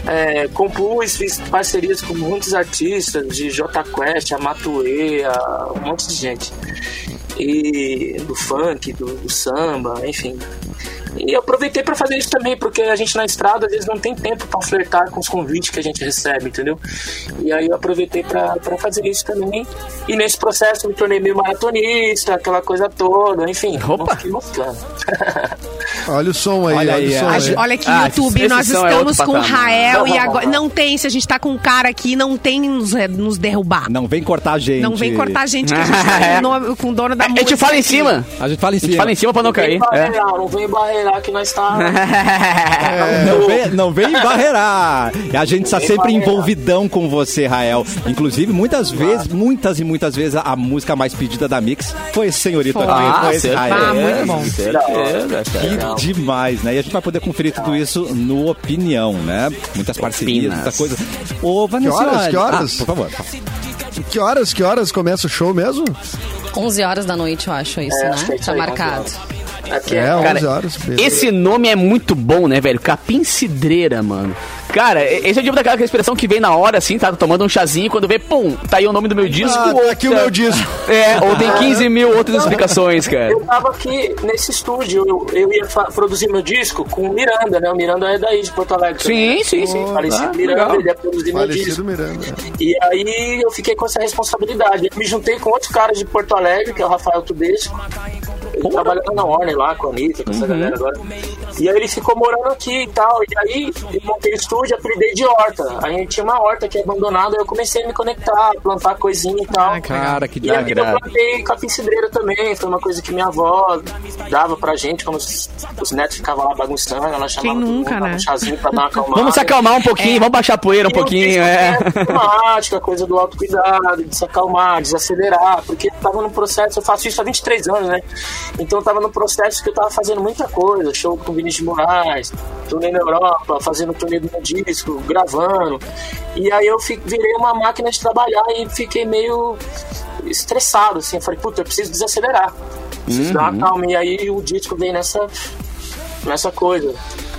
É, compus, fiz parcerias com muitos artistas, de J Quest, a Matue, a um monte de gente. E do funk, do, do samba, enfim. E aproveitei para fazer isso também, porque a gente na estrada às vezes não tem tempo para flertar com os convites que a gente recebe, entendeu? E aí eu aproveitei para fazer isso também. E nesse processo me tornei meio maratonista, aquela coisa toda, enfim. Opa! Fiquei. *laughs* Olha o som aí, Olha olha, aí, o som a aí. Olha aqui Ah, no YouTube, esse nós é estamos outro com o patamar. Rael e Não, agora. não, não. Não tem, se a gente tá com um cara aqui, não tem nos, nos derrubar. Não, Não vem cortar a gente. vem cortar a gente que a gente tá com *laughs* o nome- com o dono da A música. gente fala em cima. A gente fala em A gente cima. fala em cima pra não Não vem cair. É. barreirar, não vem barreirar que nós tá. *laughs* Não vem, não vem barreirar. A gente está Vem sempre barreirar. envolvidão com você, Rael. Inclusive, muitas vezes, muitas e muitas vezes, a, a música mais pedida da Mix foi esse senhorito Foi. aqui. Ah, Foi esse Rael. Ah, muito bom. certeza, cara. Legal. Demais, né? E a gente vai poder conferir tudo isso no Opinião, né? Muitas parcerias, Opinas. muita coisa. Ô, Vanessa, Que horas? Que horas? Ah, por favor. Que horas, que horas começa o show mesmo? 11 horas da noite, eu acho isso, É, né? acho é tá aí, marcado. 11 Aqui É, é, 11 Cara, horas. beleza. Esse nome é muito bom, né, velho? Capim Cidreira, mano. Cara, esse é o tipo daquela expressão que vem na hora, assim, tá tomando um chazinho, quando vê, pum, tá aí o nome do meu disco. Ah, ou tá aqui o meu disco. *laughs* É, ou tem 15 mil outras explicações, cara. Eu tava aqui nesse estúdio, eu, eu ia produzir meu disco com o Miranda, né? O Miranda é daí de Porto Alegre. Sim, sim, sim. Falecido Ah, Miranda, legal. ele ia produzir meu disco. Falecido Miranda. E aí eu fiquei com essa responsabilidade. Eu me juntei com outros caras de Porto Alegre, que é o Rafael Tubesco. Ele trabalhando na Warner lá com a Anitta, com essa galera agora. E aí ele ficou morando aqui e tal. E aí eu montei o estúdio, apelidei de horta. Aí a gente tinha uma horta que é abandonada, aí eu comecei a me conectar, plantar coisinha e tal. Cara, que E aí eu plantei capim cidreira também, foi uma coisa que minha avó dava pra gente, quando os, os netos ficavam lá bagunçando, ela chamava todo nunca, mundo, né? um chazinho pra dar uma acalmada. Vamos se acalmar um pouquinho, vamos baixar a poeira um E pouquinho, é. Temática, coisa do autocuidado, de se acalmar, desacelerar, porque eu tava no processo, eu faço isso há 23 anos, né? Então eu tava no processo que eu tava fazendo muita coisa, show com Vinícius de Moraes, turnê na Europa, fazendo turnê do meu disco, gravando. E aí eu virei uma máquina de trabalhar e fiquei meio estressado, assim. Eu falei, puta, eu preciso desacelerar. Preciso dar uma calma. E aí o disco vem nessa, nessa coisa,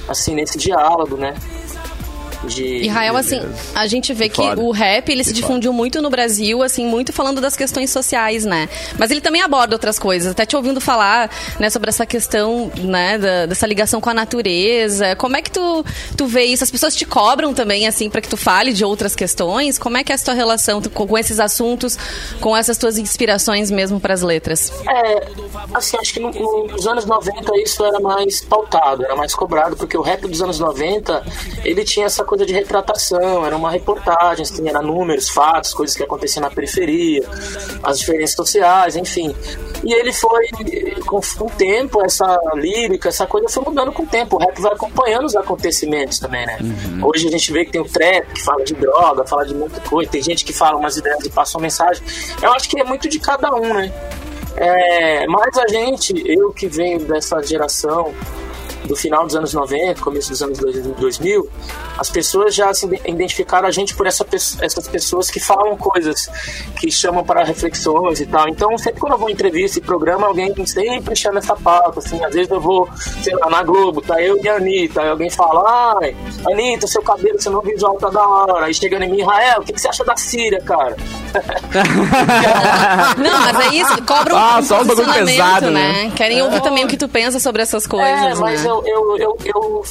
assim, nesse diálogo, né? De, E Rael, assim, a gente vê que o rap, ele se difundiu muito no Brasil, assim, muito falando das questões sociais, né? Mas ele também aborda outras coisas. Até te ouvindo falar, né, sobre essa questão, né, da- dessa ligação com a natureza. Como é que tu, tu vê isso? As pessoas te cobram também, assim, para que tu fale de outras questões? Como é que é a tua relação com, com esses assuntos, com essas tuas inspirações mesmo para as letras? É, assim, acho que no- no- nos anos 90 isso era mais pautado, era mais cobrado, porque o rap dos anos 90, ele tinha essa coisa de retratação, era uma reportagem, assim, era números, fatos, coisas que aconteciam na periferia, as diferenças sociais, enfim. E ele foi, com, o tempo, essa lírica, essa coisa foi mudando com o tempo. O rap vai acompanhando os acontecimentos também, né? Hoje a gente vê que tem o trap, que fala de droga, fala de muita coisa, tem gente que fala umas ideias e passa uma mensagem. Eu acho que é muito de cada um, né? É, mas a gente, eu que venho dessa geração do final dos anos 90, começo dos anos 2000, as pessoas já se identificaram a gente por essa, essas pessoas que falam coisas que chamam para reflexões e tal. Então, sempre quando eu vou em entrevista e programa, alguém sempre chama essa pauta, assim, às vezes eu vou, sei lá, na Globo, tá eu e a Anitta, aí alguém fala, ai, Anitta, seu cabelo, seu novo visual tá da hora. Aí chega em mim, Rael, o que, que você acha da Síria, cara? *laughs* Não, mas é isso, cobram Ah, um só um bagulho pesado, né? né? Querem ouvir também o que tu pensa sobre essas coisas, É, mas né? eu, eu, eu, eu,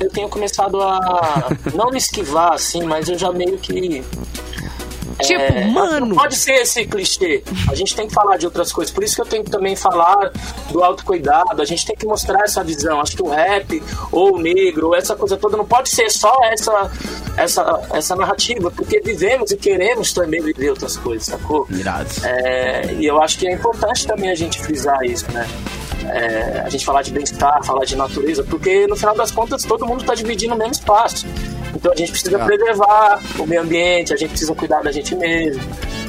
eu tenho começado a não me esquivar, assim, mas eu já meio que. Tipo, É, mano. Não pode ser esse clichê. A gente tem que falar de outras coisas. Por isso que eu tenho que também falar do autocuidado. A gente tem que mostrar essa visão. Acho que o rap, ou o negro, ou essa coisa toda, não pode ser só essa, essa, essa narrativa, porque vivemos e queremos também viver outras coisas, sacou? Irado. É, e eu acho que é importante também a gente frisar isso, né? É, a gente falar de bem-estar, falar de natureza, porque no final das contas todo mundo está dividindo o mesmo espaço. Então a gente precisa preservar o meio ambiente, a gente precisa cuidar da gente mesmo,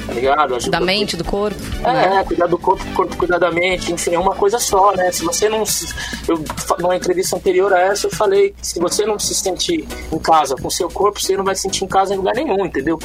tá ligado? Ajuda Da mente, do corpo. é, cuidar do corpo, corpo cuidar da mente, enfim, é uma coisa só, né? Se você não. se- Eu, numa entrevista anterior a essa, eu falei que se você não se sentir em casa com o seu corpo, você não vai se sentir em casa em lugar nenhum, entendeu?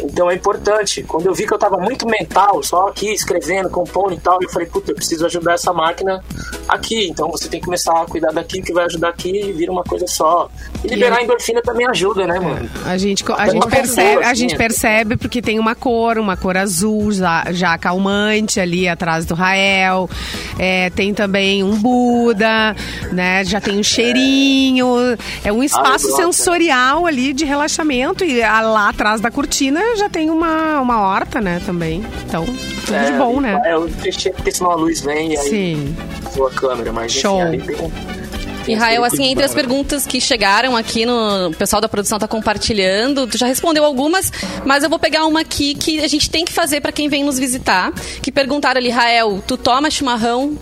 Então é importante. Quando eu vi que eu tava muito mental, só aqui escrevendo, compondo e tal, eu falei, puta, eu preciso ajudar essa máquina aqui. Então você tem que começar a cuidar daqui, que vai ajudar aqui e vira uma coisa só. E liberar a endorfina também ajuda, né, mano? A gente, a gente percebe, a assim, gente é. percebe porque tem uma cor, uma cor azul já, já calmante ali atrás do Rael. É, tem também um Buda, né? Já tem um cheirinho. É um espaço gosto, sensorial ali de relaxamento e ah, lá atrás da cortina já tem uma, uma horta, né? Também. Então, tudo de bom, né? É, eu fechei porque senão a luz vem e aí Sim. voa a câmera, mas enfim, Show. ali tem um- E Rael, assim, entre as perguntas que chegaram aqui no. O pessoal da produção tá compartilhando, tu já respondeu algumas, mas eu vou pegar uma aqui que a gente tem que fazer pra quem vem nos visitar. Que perguntaram ali, Rael, tu toma chimarrão?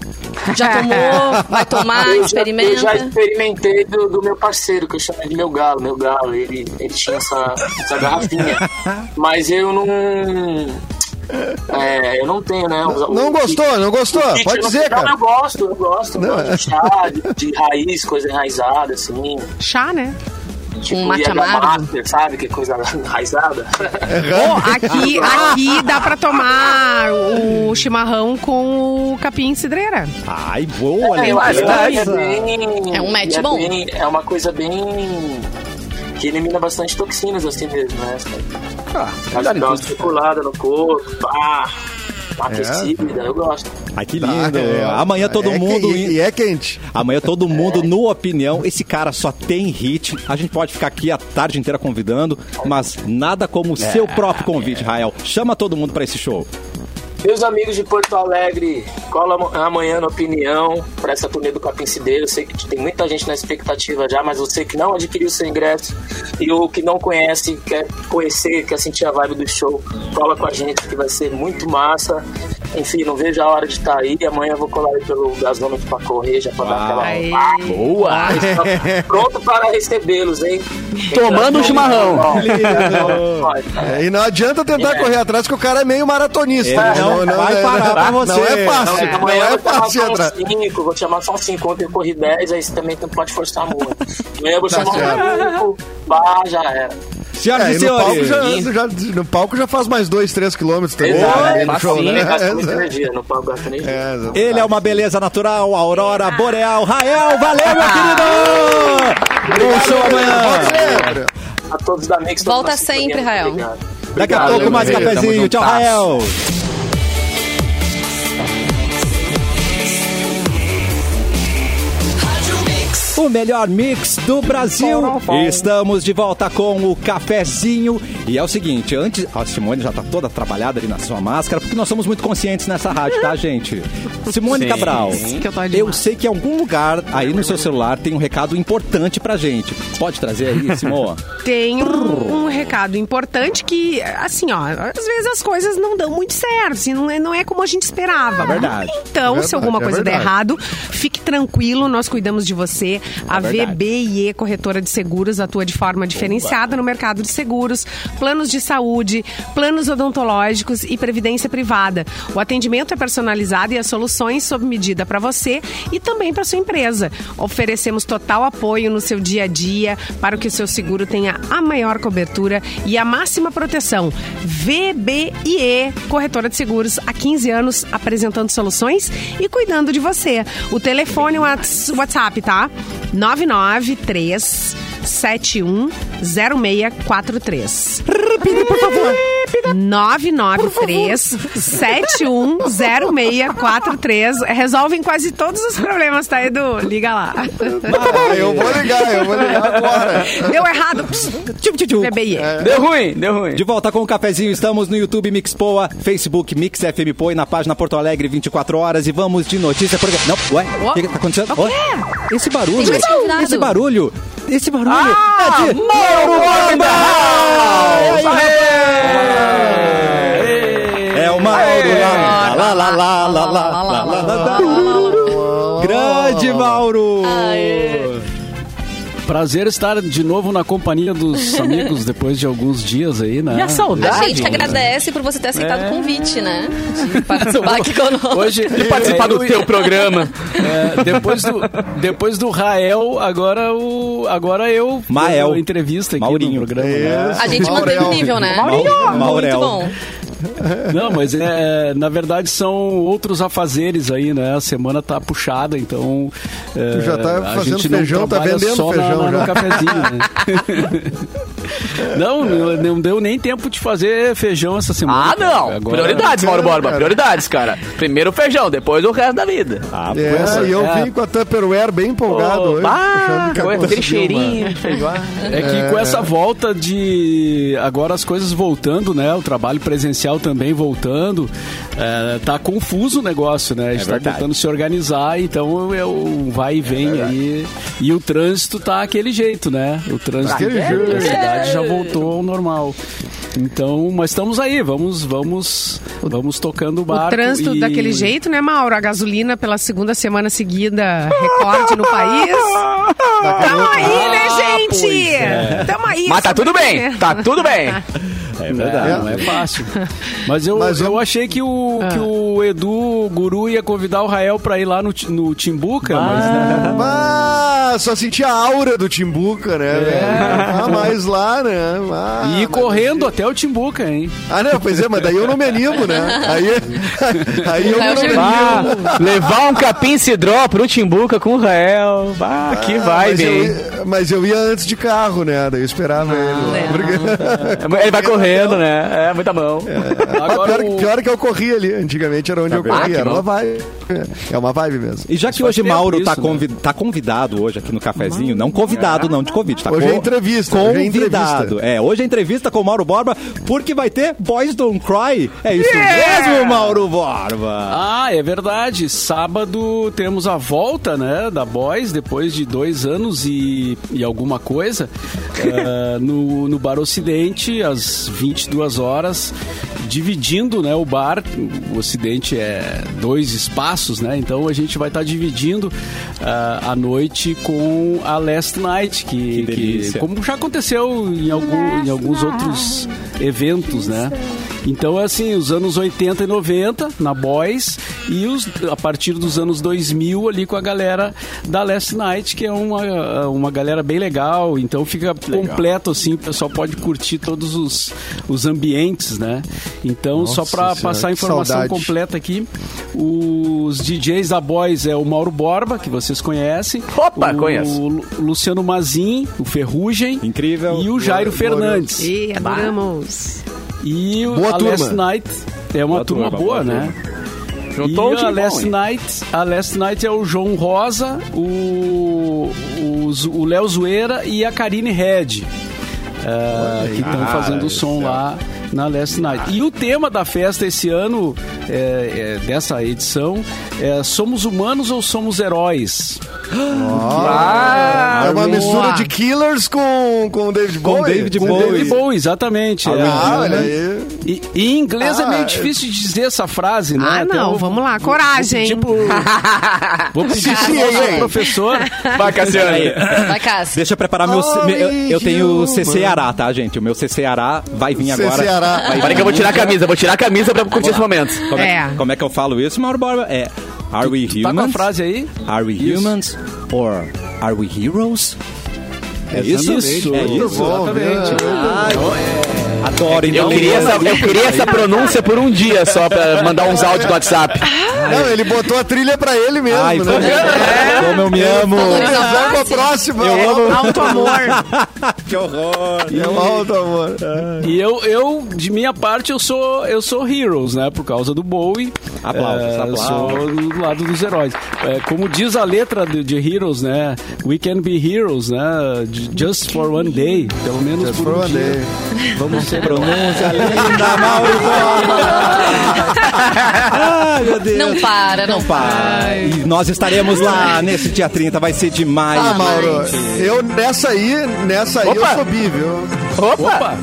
Já tomou? *laughs* Vai tomar? Eu já, eu experimenta? já experimentei do, do meu parceiro, que eu chamo de meu galo, meu galo. Ele, ele tinha essa, essa garrafinha. *laughs* Mas eu não. É, eu não tenho, né? o- Não o gostou, não gostou? kit, Pode eu não- dizer, não, cara. eu gosto, eu gosto. Eu Não. gosto de chá, de, de raiz, coisa enraizada, assim. Chá, né? Tipo, Um mate Jäger amargo. Master, sabe? Que coisa *laughs* enraizada. Pô, aqui, aqui dá pra tomar o chimarrão com o capim cidreira. Ai, boa, É, eu é, bem, É um match é bom. bem- é uma coisa bem. que elimina bastante toxinas assim mesmo, né? Ah, dá uma circulada no corpo, pá, uma aquecida, eu gosto. Ai, que lindo. É, Amanhã todo é mundo... que- E, e é quente. Amanhã todo mundo no Opinião. Esse cara só tem hit. A gente pode ficar aqui a tarde inteira convidando, mas nada como o seu próprio convite, Rael. Chama todo mundo pra esse show. Meus amigos de Porto Alegre, cola amanhã na opinião para essa turnê do Capim Cideiro. Eu sei que tem muita gente na expectativa já, mas você que não adquiriu seu ingresso e o que não conhece, quer conhecer, quer sentir a vibe do show, cola com a gente que vai ser muito massa. Enfim, não vejo a hora de estar aí. Amanhã eu vou colar aí pelo gasômetro para correr, já para dar aquela. Aê. Boa! Pronto para recebê-los, hein? Tomando um chimarrão. É, e não adianta tentar É. correr atrás, que o cara é meio maratonista. Ele né? não vai parar pra você. Não é fácil, não, amanhã é eu vou chamar fácil só entrar. 5, vou te chamar só uns 5. Ontem eu corri 10, aí você também não pode forçar muito. Amanhã eu vou Tá chamar certo. um 5, pá, já era. Senhoras É, e e no, palco senhores. já, já- no palco já faz mais 2, 3 quilômetros também. Exato, né, é, no show, né? É, energia, no palco gasta energia. é, exato. Ele é uma beleza natural, Aurora Boreal. Rael, valeu, meu querido! Bom show amanhã. A todos da Mix. Volta sempre, Rael. Daqui a pouco mais cafezinho. Tchau. Rael. O melhor mix do Brasil. Estamos de volta com o cafezinho. E é o seguinte, antes. A Simone já tá toda trabalhada ali na sua máscara, porque nós somos muito conscientes nessa rádio, tá, gente? *laughs* Simone Sim. Cabral, eu eu sei que em algum lugar aí no seu celular tem um recado importante pra gente. Pode trazer aí, *laughs* Simone? Tem um, um recado importante que, assim, ó, às vezes as coisas não dão muito certo, assim, não é, não é como a gente esperava. É verdade. Então, É se alguma verdade, é coisa der verdade. errado, fique tranquilo, nós cuidamos de você. A É verdade. VBIE Corretora de Seguros atua de forma diferenciada no mercado de seguros, planos de saúde, planos odontológicos e previdência privada. O atendimento é personalizado e as soluções sob medida para você e também para sua empresa. Oferecemos total apoio no seu dia a dia para que o seu seguro tenha a maior cobertura e a máxima proteção. VBIE Corretora de Seguros há 15 anos apresentando soluções e cuidando de você. O telefone e o whats- WhatsApp, tá? 993 710643. Repita, por favor. 993 710643. Resolvem quase todos os problemas, tá, Edu? Liga lá. Ah, eu vou ligar, eu vou ligar agora. Deu errado. Psst, Tchup, tchup, tchup. VBIE. Deu ruim, deu ruim. De volta com o cafezinho, estamos no YouTube Mix Poa, Facebook Mix FM Poa e na página Porto Alegre 24 horas e vamos de notícia porque não, ué, o que, que tá acontecendo? O quê? Esse barulho, esse barulho, esse barulho Ah, é de Mauro Borba! É o Mauro lá, lá, lá, lá, lá, lá, lá, lá, lá, lá. Grande Mauro! Prazer estar de novo na companhia dos *laughs* amigos depois de alguns dias aí, né? E a saudade? A gente que agradece por você ter aceitado o convite, né? De *laughs* participar aqui conosco. Hoje De participar do eu- teu programa. é, depois do depois do Rael, agora o agora eu Mael. dando entrevista aqui Maurinho. no programa. né? A gente mantém o Maurel. nível, né? Maurel. Maurel. Muito bom. Não, mas é, na verdade são outros afazeres aí, né? A semana tá puxada, então. é, Tu já tá a fazendo feijão, tá vendendo só na- feijão na- já. no cafezinho, né? não, *laughs* não, não deu nem tempo de fazer feijão essa semana. Ah, não. Agora- Prioridades, Mauro Borba. cara. Prioridades, cara. Primeiro o feijão, depois o resto da vida. Ah, É, e eu é. vim com a Tupperware bem empolgado Ô, hoje. bah, aquele cheirinho de. É que com essa volta de. Agora as coisas voltando, né? O trabalho presencial também voltando. é, tá confuso o negócio, né? A gente tá verdade. tentando se organizar, então é um vai e vem aí. E o trânsito tá aquele jeito, né? O trânsito da cidade já voltou ao normal. Então, mas estamos aí, vamos, vamos, vamos tocando o barco. O trânsito e- daquele jeito, né, Mauro? A gasolina pela segunda semana seguida, recorde no país. Tamo aí, né, gente? Tamo aí. Mas tá tudo bem, tá tudo bem. *laughs* É É, verdade. não é fácil. Mas eu, Mas eu vamos- achei que o, que o Edu Guru ia convidar o Rael pra ir lá no, no Timbuca, mas né? Mas sentia, só sentia a aura do Timbuca, né, velho? Ah, mais lá, né? Ah, E ir mas- correndo até o Timbuca, hein? Ah, não, pois é, mas daí eu não me animo, né? Aí, *laughs* aí eu Rael não me animo. Ah, levar um capim cidró pro Timbuca com o Rael. Ah, que Ah, vibe, mas, eu, mas eu ia antes de carro, né? Daí eu esperava ele. é. Porque- Ele vai *laughs* correndo, né? É, muita mão. Ah, Agora pior, o- pior que eu corri ali. Antigamente era onde eu Ah, que corria. Era bom. uma vibe. É uma vibe mesmo. E já que faz hoje Mauro tá, isso, né? tá convidado hoje aqui no cafezinho, não convidado não de Covid, tá Hoje é entrevista, hoje é Convidado. entrevista. É, hoje é entrevista com o Mauro Borba, porque vai ter Boys Don't Cry. É isso mesmo, Mauro Borba. Ah, é verdade. Sábado temos a volta, né, da Boys, depois de dois anos e, e alguma coisa, *laughs* eh, no, no Bar Ocidente, às 22 horas, dividindo, né, o bar. O Ocidente é dois espaços, né, então a gente vai estar dividindo ah, a noite com a Last Night, que, Que que- como já aconteceu em, algum, em alguns outros eventos, né? Então, assim, os anos 80 e 90 na Boys e os, a partir dos anos 2000 ali com a galera da Last Night, que é uma, uma galera bem legal. Então fica completo, assim, o pessoal pode curtir todos os, os ambientes, né? Então, só Nossa para Senhora, passar a informação saudade. completa aqui, os DJs da Boys é o Mauro Borba, que vocês conhecem. Opa, o conheço. Lu- Luciano Mazin, o Ferrugem. Incrível. E o Jairo Fernandes. E adoramos. E o Boa a turma. Last Night é uma Boa turma, turma, boa, boa né? Juntou e um a Last bom? Night, a Last Night é o João Rosa, o o, Léo Zoeira e a Karine Red. ah, que estão Ah, fazendo o som céu. lá na Last Night. E o tema da festa esse ano, é, é, dessa edição, é Somos Humanos ou Somos Heróis? Ah, é uma boa. mistura de Killers com, com David Com Bowie. David Com Bowie. David Bowie, exatamente. é. Ah, olha aí. E, e em inglês é Ah, meio é- difícil de dizer essa frase, né? Ah, não, eu- vamos lá, coragem. Tipo, *laughs* vou pedir pro professor. Vai, Cassiane. Vai, Cássio. Deixa eu preparar meu. Meu- eu, eu tenho o Gilma. CCará, tá, gente? O meu CCará vai vir agora. CCará. Vai Peraí que eu vou tirar a camisa, vou tirar a camisa pra curtir esse momento. Como é, É. como é que eu falo isso, Mauro Borba? É. Are we Tá com a humans? frase aí? Are we Isso. humans? Or are we heroes? É isso? Isso, é isso. exatamente. viu? Ai, Adoro, então. Eu queria, essa, eu queria essa pronúncia por um dia só pra mandar uns áudios do WhatsApp. *laughs* Não, ele botou a trilha pra ele mesmo, Ai, né? como, como eu me amo. Vamos pra próxima. Eu amo. Alto amor. *laughs* que horror. É um alto amor. E eu, eu, de minha parte, eu sou, eu sou Heroes, né? Por causa do Bowie. Aplausos, É, aplausos. Sou do lado dos heróis. É, como diz a letra de, de Heroes, né? We can be heroes, né? Just for one day. Pelo menos Just por for um one dia. day. Vamos ser Pronúncia linda, Mauro. Ai, meu Deus. Não para, não, Não para. E nós estaremos lá nesse dia 30, vai ser demais. Ah, Mauro, eu nessa aí, nessa aí Opa. eu sou bi, viu? Opa!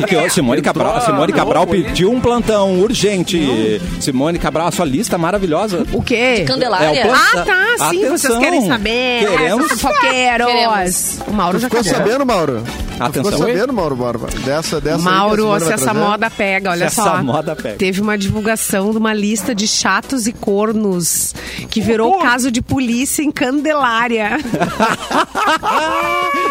E que, ó, Simone Cabral, Simone Cabral pediu um plantão urgente. Simone Cabral, a sua lista maravilhosa. O quê? Candelária. É o plan- Ah, tá, sim, Atenção. vocês querem saber. Queremos. Fofoqueiros. Queremos. O Mauro já Ficou acabou. sabendo, Mauro? Atenção. Ficou sabendo, Mauro Borba? Dessa, dessa que Mauro, se essa trazer? moda pega, olha Se só. essa moda pega. Teve uma divulgação de uma lista de chatos e cornos que virou caso de polícia em Candelária. *laughs*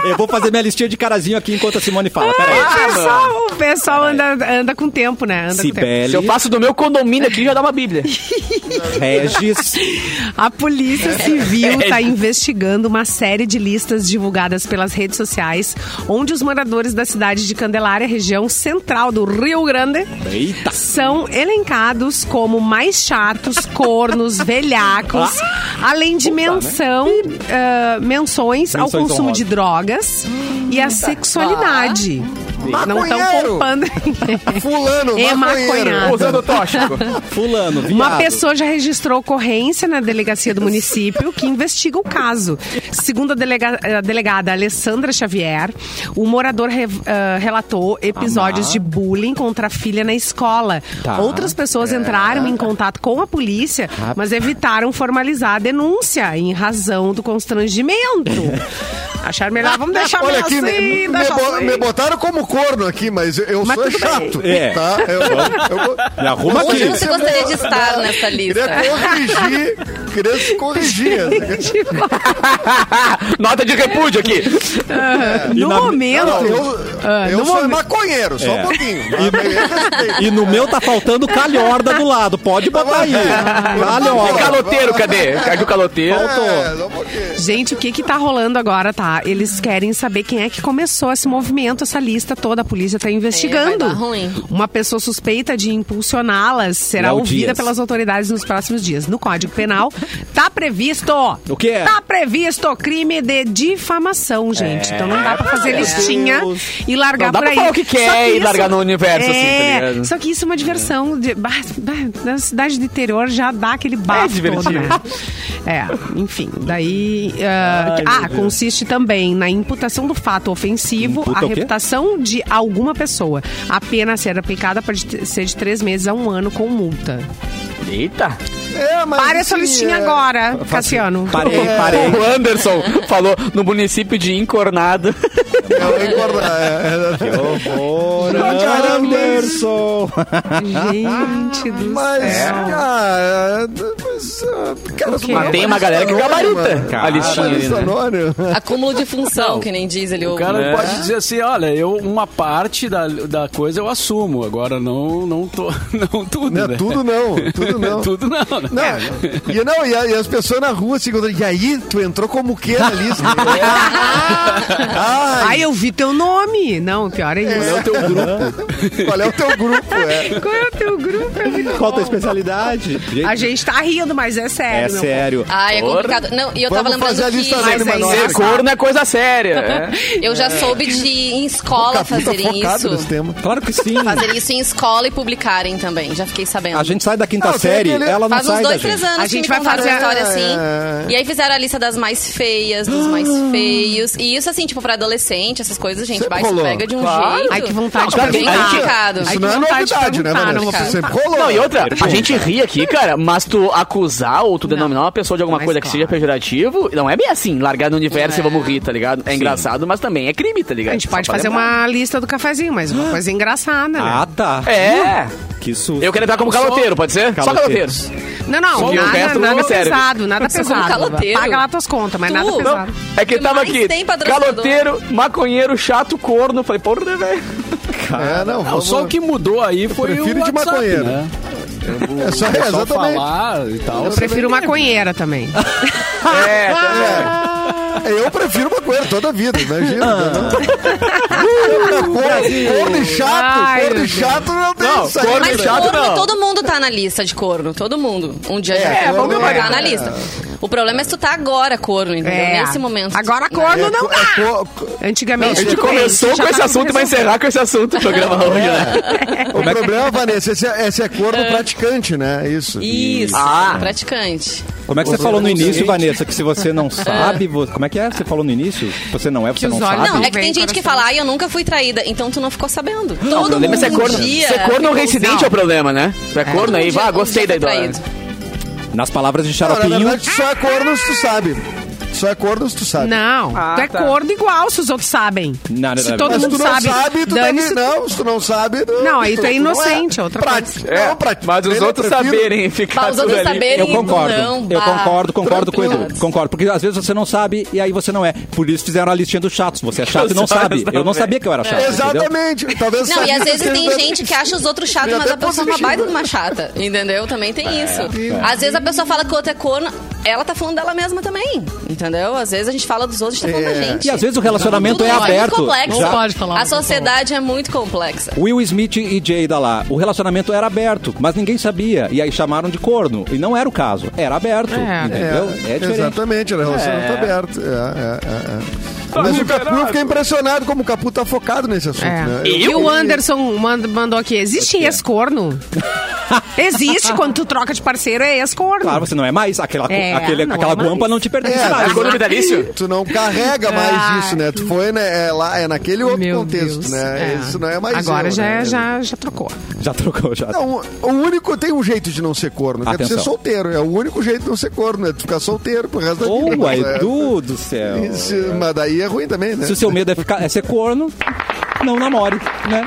Eu vou fazer minha listinha de carazinho aqui enquanto a Simone fala. Peraí. o pessoal, o pessoal anda, anda com tempo, né? Anda com tempo. Se eu faço do meu condomínio aqui, já dá uma bíblia. *laughs* Regis. A Polícia Civil está investigando uma série de listas divulgadas pelas redes sociais, onde os moradores da cidade de Candelária, região central do Rio Grande, Eita. são elencados como mais chatos, cornos, *laughs* velhacos, além de menção, ah, menções ao consumo de drogas e a sexualidade. Não estão poupando. Fulano, É maconheiro. maconhado. Usando o tóxico. Fulano, viado. Uma pessoa já registrou ocorrência na delegacia do município que investiga o caso. Segundo a, delega- a delegada Alessandra Xavier, o morador re- ah, relatou episódios de bullying contra a filha na escola. Tá. Outras pessoas entraram em contato com a polícia, mas evitaram formalizar a denúncia em razão do constrangimento. *laughs* Acharam melhor, vamos deixar Olha aqui, me, assim, me deixa bo- assim. me botaram como corno aqui, mas eu, eu Mas sou tudo bem. chato. É. Tá? Eu, eu, eu, Me arruma aqui. Você gostaria de estar nessa lista? Queria corrigir, queria se corrigir. *laughs* Nota de repúdio aqui. No na- momento. Não, eu Ah, eu no sou momento- maconheiro, só É. um pouquinho. E no meu tá faltando calhorda do lado. Pode botar aí. E Calhorda. caloteiro, cadê? Cadê o caloteiro? É, um pouquinho. Gente, o que que tá rolando agora, tá? Eles querem saber quem é que começou esse movimento, essa lista toda. A polícia tá investigando. É, vai dar ruim. Uma pessoa suspeita de impulsioná-las será Léo ouvida Dias. pelas autoridades nos próximos dias. No Código Penal, tá previsto... O que é? Tá previsto crime de difamação, gente. Então não dá pra fazer listinha e largar Não dá por pra aí. falar o que quer Só e largar no universo, assim, tá é? Só que isso é uma diversão. De, bah, bah, na cidade do interior já dá aquele bafo todo, divertido. né? É, enfim, daí. ah, ah, consiste também na imputação do fato ofensivo Imputa quê? reputação de alguma pessoa. A pena a ser aplicada pode ser de três meses a um ano com multa. Eita. É, mas Pare essa listinha é- agora, Cassiano. Parei, parei. *laughs* O Anderson falou no município de Incornado. É, engordo- é, é, Horror, Caramba. Anderson. Gente do Mas, céu. cara, mas, ah, cara, quê? Mas tem uma galera que gabarita Cara, a listinha ali, né? Acúmulo de função, que nem diz ele. O O cara É. pode dizer assim, olha, eu uma parte da, da coisa eu assumo, agora não não tô *laughs* não tudo, Não, né? tudo não, tudo não. *laughs* tudo não. né? Não, e, não e, a- e as pessoas na rua se encontrando. E aí, tu entrou como o quê na lista? *laughs* Ai, Ai, eu vi teu nome. Não, pior é É isso. o teu grupo. *laughs* qual é o teu grupo? É. Qual é o teu grupo? É Qual a tua especialidade? A gente tá rindo, mas é sério. É sério. Ai, é complicado. Não, e eu tava Vamos lembrando fazer a que lista Mas anônima aí- nossa. Ser corno é coisa séria. é. eu já soube de em escola tá fazerem focado isso. Claro que sim. Fazerem isso em escola e publicarem também. Já fiquei sabendo. A gente sai da quinta Não, tem série, aquele- ela não Faz sai uns da dois, gente. três anos A gente vai contaram fazer uma história a- assim. E aí fizeram a lista das mais feias, dos mais feios. E isso, assim, tipo, pra adolescente, essas coisas, a gente Sempre vai se pega de um Claro. jeito. Ai, que vontade Não, de bem perguntar. Isso não é novidade, né, perguntar, não vou Vanessa? Sempre rolou. Não, e outra, a gente ri aqui, cara, mas tu acusar ou tu denominar uma pessoa de alguma Mas coisa que seja pejorativo, não é bem assim, largar no universo É. e vamos rir, tá ligado? É engraçado, mas também é crime, tá ligado? A gente pode fazer uma lista do cafezinho, mas uma coisa engraçada, né? Ah, tá. É. Que susto. Eu quero entrar como caloteiro, pode ser? Só Caloteiro. Caloteiro. Não, não, Só o nada, nada não pesado, nada pesado. caloteiro. Paga lá tuas contas, mas Tu? nada Não. pesado. É que O que tava aqui, caloteiro, maconheiro, chato, corno. Falei, porra, velho. É, não, Não, vamos... só o que mudou aí foi o prefiro de WhatsApp, maconheiro. né? É só, O exatamente. falar e tal. Eu prefiro maconheira também. *laughs* É, É, *laughs* *laughs* eu prefiro maconheiro toda a vida, imagina. *laughs* Corno e chato, corno chato não tem Não, saída. corno Mas chato corno, não. todo mundo tá na lista de corno. Todo mundo. Um dia já É, corno, vamos vai lá. tá na lista. O problema é se tu tá agora corno, entendeu? É. Nesse momento. Agora corno É, não é dá. Antigamente a gente começou com esse assunto e vai encerrar com esse assunto o programa *laughs* hoje, né? O problema, Vanessa, esse é, esse é corno praticante, né? Isso. Isso, Ah. praticante. Como é que você falou no início, Vanessa, que se você não sabe, vo- como é que é? Você falou no início? Você não é, você Que não os olhos sabe? Não, é que vem tem gente que coração. fala, ai, eu nunca fui traída, então tu não ficou sabendo. Não, o Todo problema é mundo ser corno. um dia Ser corno ficou- reincidente Não. é o problema, né? Tu é corno aí, Um vá, um gostei da traído. Nas palavras de Não, na Xaropinho, verdade, só é corno se tu sabe. Só é corno se tu sabe. Não, Ah, tu é tá. corno igual se os outros sabem. Não, não, se não, todo Mas se mundo tu não sabe, sabe, tu dane-se também não. Se tu não sabe... Não, aí tu é não inocente, é outra coisa. É, não, pra- mas os eu outros prefiro- saberem ficar Bah, os tudo outros ali. saberem. eu concordo. Não, eu bah. concordo, concordo com o Edu. Concordo, porque às vezes você não sabe e aí você não é. Por isso fizeram a listinha dos chatos. Você é chato e não sabe. Eu não sabia que eu era chato. entendeu? Exatamente. Talvez Não, e às vezes tem gente que acha os outros chatos, mas a pessoa é uma baita de uma chata, entendeu? Também tem isso. Às vezes a pessoa fala que o outro é corno, ela tá falando dela mesma também, entendeu? Às vezes a gente fala dos outros, a gente tá falando da gente. E às vezes o relacionamento Tudo é muito aberto. complexo. Já- pode falar, A sociedade é muito complexa. Will Smith e Jada lá, o relacionamento era aberto, mas ninguém sabia. E aí chamaram de corno. E não era o caso. Era aberto. É. Entendeu? É, diferente. Exatamente, era relacionamento aberto. É, é, é, é. Mas o Capu, eu fiquei impressionado como o Capu tá focado nesse assunto, É. né? E o Anderson mand- mandou aqui, existe ex-corno? *laughs* Existe, quando tu troca de parceiro, é ex-corno. Claro, você não é mais. Aquela, É, aquele, não aquela é mais. guampa não te pertence É, mais. Agora o vitalício? Tu não carrega mais Ah, isso, né? Tu foi né, é, lá, é naquele outro Meu contexto, Deus. né? É. Isso não é mais Agora eu, já, né? já, já trocou. Já trocou, já. Não, o único tem um jeito de não ser corno, que é ser Atenção. solteiro. É o único jeito de não ser corno, é tu ficar solteiro pro resto da vida. Ô, Mas é- Edu do céu. Isso, mas daí é ruim também, né? Se o seu medo é, ficar, é ser corno, não namore, né?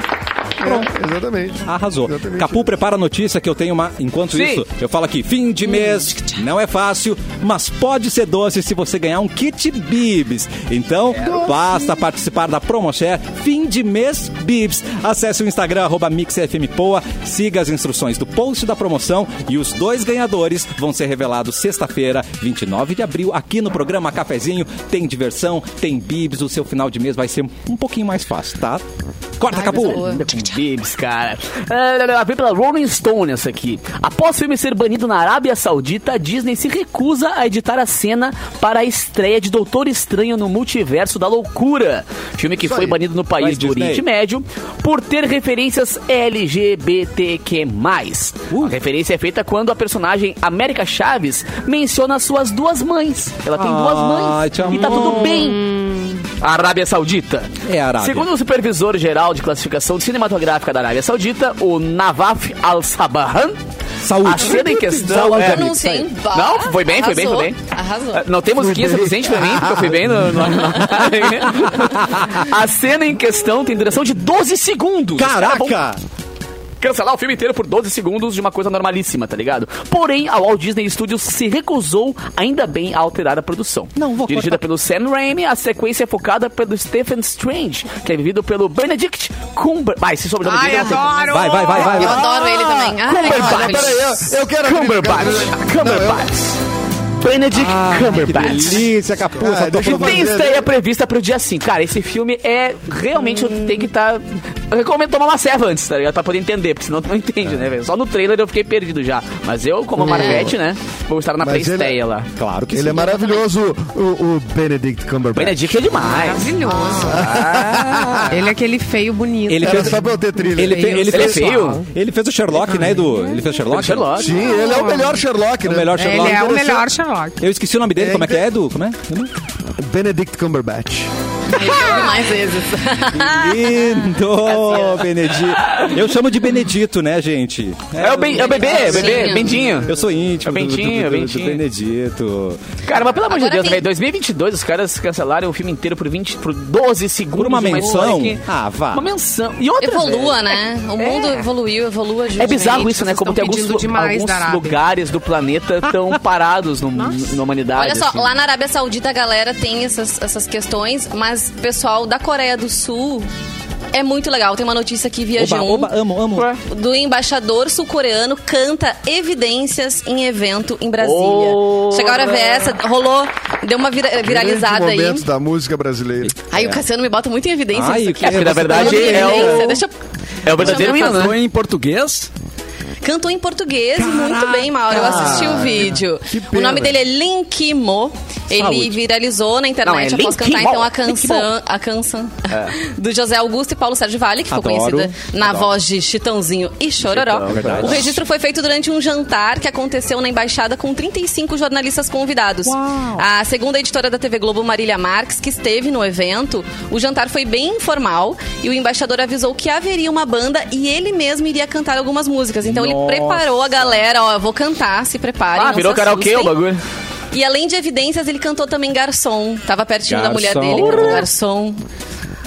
Pronto. É, exatamente. Arrasou. Exatamente. Capu, prepara a notícia que eu tenho uma. Enquanto Sim. isso, eu falo aqui: fim de mês não é fácil, mas pode ser doce se você ganhar um kit Bibs. Então, basta participar da Promoshare Fim de Mês Bibs. Acesse o Instagram, arroba MixFMPoa, siga as instruções do post da promoção e os dois ganhadores vão ser revelados sexta-feira, 29 de abril, aqui no programa Cafezinho. Tem diversão, tem Bibs, o seu final de mês vai ser um pouquinho mais fácil, tá? Corta, Capu! Boa. Ainda com Bibs, cara. Ah, Vem pela Rolling Stone essa aqui. Após o filme ser banido na Arábia Saudita, a Disney se recusa a editar a cena para a estreia de Doutor Estranho no Multiverso da Loucura. Filme que Isso foi aí. banido no país Vai, do Disney. Oriente Médio por ter referências LGBTQ+. A referência é feita quando a personagem América Chaves menciona suas duas mães. Ela tem duas Ai, mães e tá tudo bem. A Arábia Saudita. É a Arábia. Segundo o supervisor geral de classificação cinematográfica da Arábia Saudita, o Navaf Al-Sabahan, Saúde. a cena em questão. Saúde, é, Não, foi bem, foi bem, foi bem. Arrasou. Ah, Não tem musiquinha suficiente pra mim, porque *laughs* eu fui bem no. no- no- *laughs* a cena em questão tem duração de 12 segundos. Caraca! Cancelar o filme inteiro por 12 segundos de uma coisa normalíssima, tá ligado? Porém, a Walt Disney Studios se recusou, ainda bem, a alterar a produção. Não, vou Dirigida pelo Sam Raimi, a sequência é focada pelo Stephen Strange, que é vivido pelo Benedict Cumber... Vai, esse sobrenome Ai, dele adoro! Vai, vai, vai, vai. Eu adoro ele também. Ai, Cumberbatch. Peraí, eu, eu quero... Cumberbatch. Cumberbatch. Benedict Que Cumberbatch. delícia, Capu. Ah, promoção. Tem estreia prevista pro dia 5. Cara, esse filme é. Realmente tem que estar. Eu recomendo tomar uma serva antes, tá ligado? Pra poder entender, porque senão tu não entende, né, velho? Só no trailer eu fiquei perdido já. Mas eu, como Marvete, né? Vou estar na ele- pré-estreia lá. Claro que Ele sim. é maravilhoso, o, o Benedict Cumberbatch. Benedict é demais. Maravilhoso. Ah. Ele é aquele feio bonito. Ele Era fez- só pra eu ter trilha. Ele, fe- ele, Ele é fez, feio? Ele fez o Sherlock, né, Edu? Ele fez o Sherlock? Sherlock. Sim, ele é o melhor Sherlock, É né? o melhor Ele Sherlock. é o melhor Sherlock. Eu esqueci o nome dele. É, Como é que é, Edu? Como é? Benedict Cumberbatch. Mais vezes. Lindo, Benedito. Eu chamo de Benedito, né, gente? É o, ben, é o bebê, é o bebê. Bentinho. Eu sou íntimo É o do- do- Bentinho, do, do, do Bentinho. Benedito. Cara, mas pelo amor de Deus, tem- velho, 2022 os caras cancelaram o filme inteiro por 20, por 12 segundos. Por uma menção? que- Ah, vá. Uma menção. E outra, Evolua, velho, né? O mundo evoluiu, evolua junto. É bizarro isso, né? Como tem alguns, alguns lugares do planeta tão parados no, na humanidade. Olha só, assim. lá na Arábia Saudita a galera tem essas, essas questões, mas o pessoal da Coreia do Sul é muito legal. Tem uma notícia aqui via Oba, G1 oba, amo, amo. Do embaixador sul-coreano canta evidências em evento em Brasília. Ora. Chegaram a ver essa, rolou, deu uma vira- viralizada aí. momento da música brasileira. Aí o Cassiano me bota muito em evidência Ai, isso aqui. é, porque na verdade é Evidência, o, Deixa é o verdadeiro hino, Cantou né? em português? Cantou em português muito bem, Mauro. Eu assisti o vídeo. O nome dele é Lin Kimo. Ele Saúde. viralizou na internet Não, é após cantar então a canção, a canção *laughs* do José Augusto e Paulo Sérgio Vale, que ficou Adoro, conhecida na adoro. voz de Chitãozinho e Chororó. Chitão, verdade. o registro foi feito durante um jantar que aconteceu na embaixada com 35 jornalistas convidados. A segunda editora da TV Globo, Marília Marques, que esteve no evento, o jantar foi bem informal e o embaixador avisou que haveria uma banda e ele mesmo iria cantar algumas músicas. Então ele Nossa. preparou a galera, ó, eu vou cantar, se preparem. Ah, virou karaokê o bagulho. E além de evidências, ele cantou também Garçom. Tava pertinho da mulher Garçom. dele, cantou Garçom.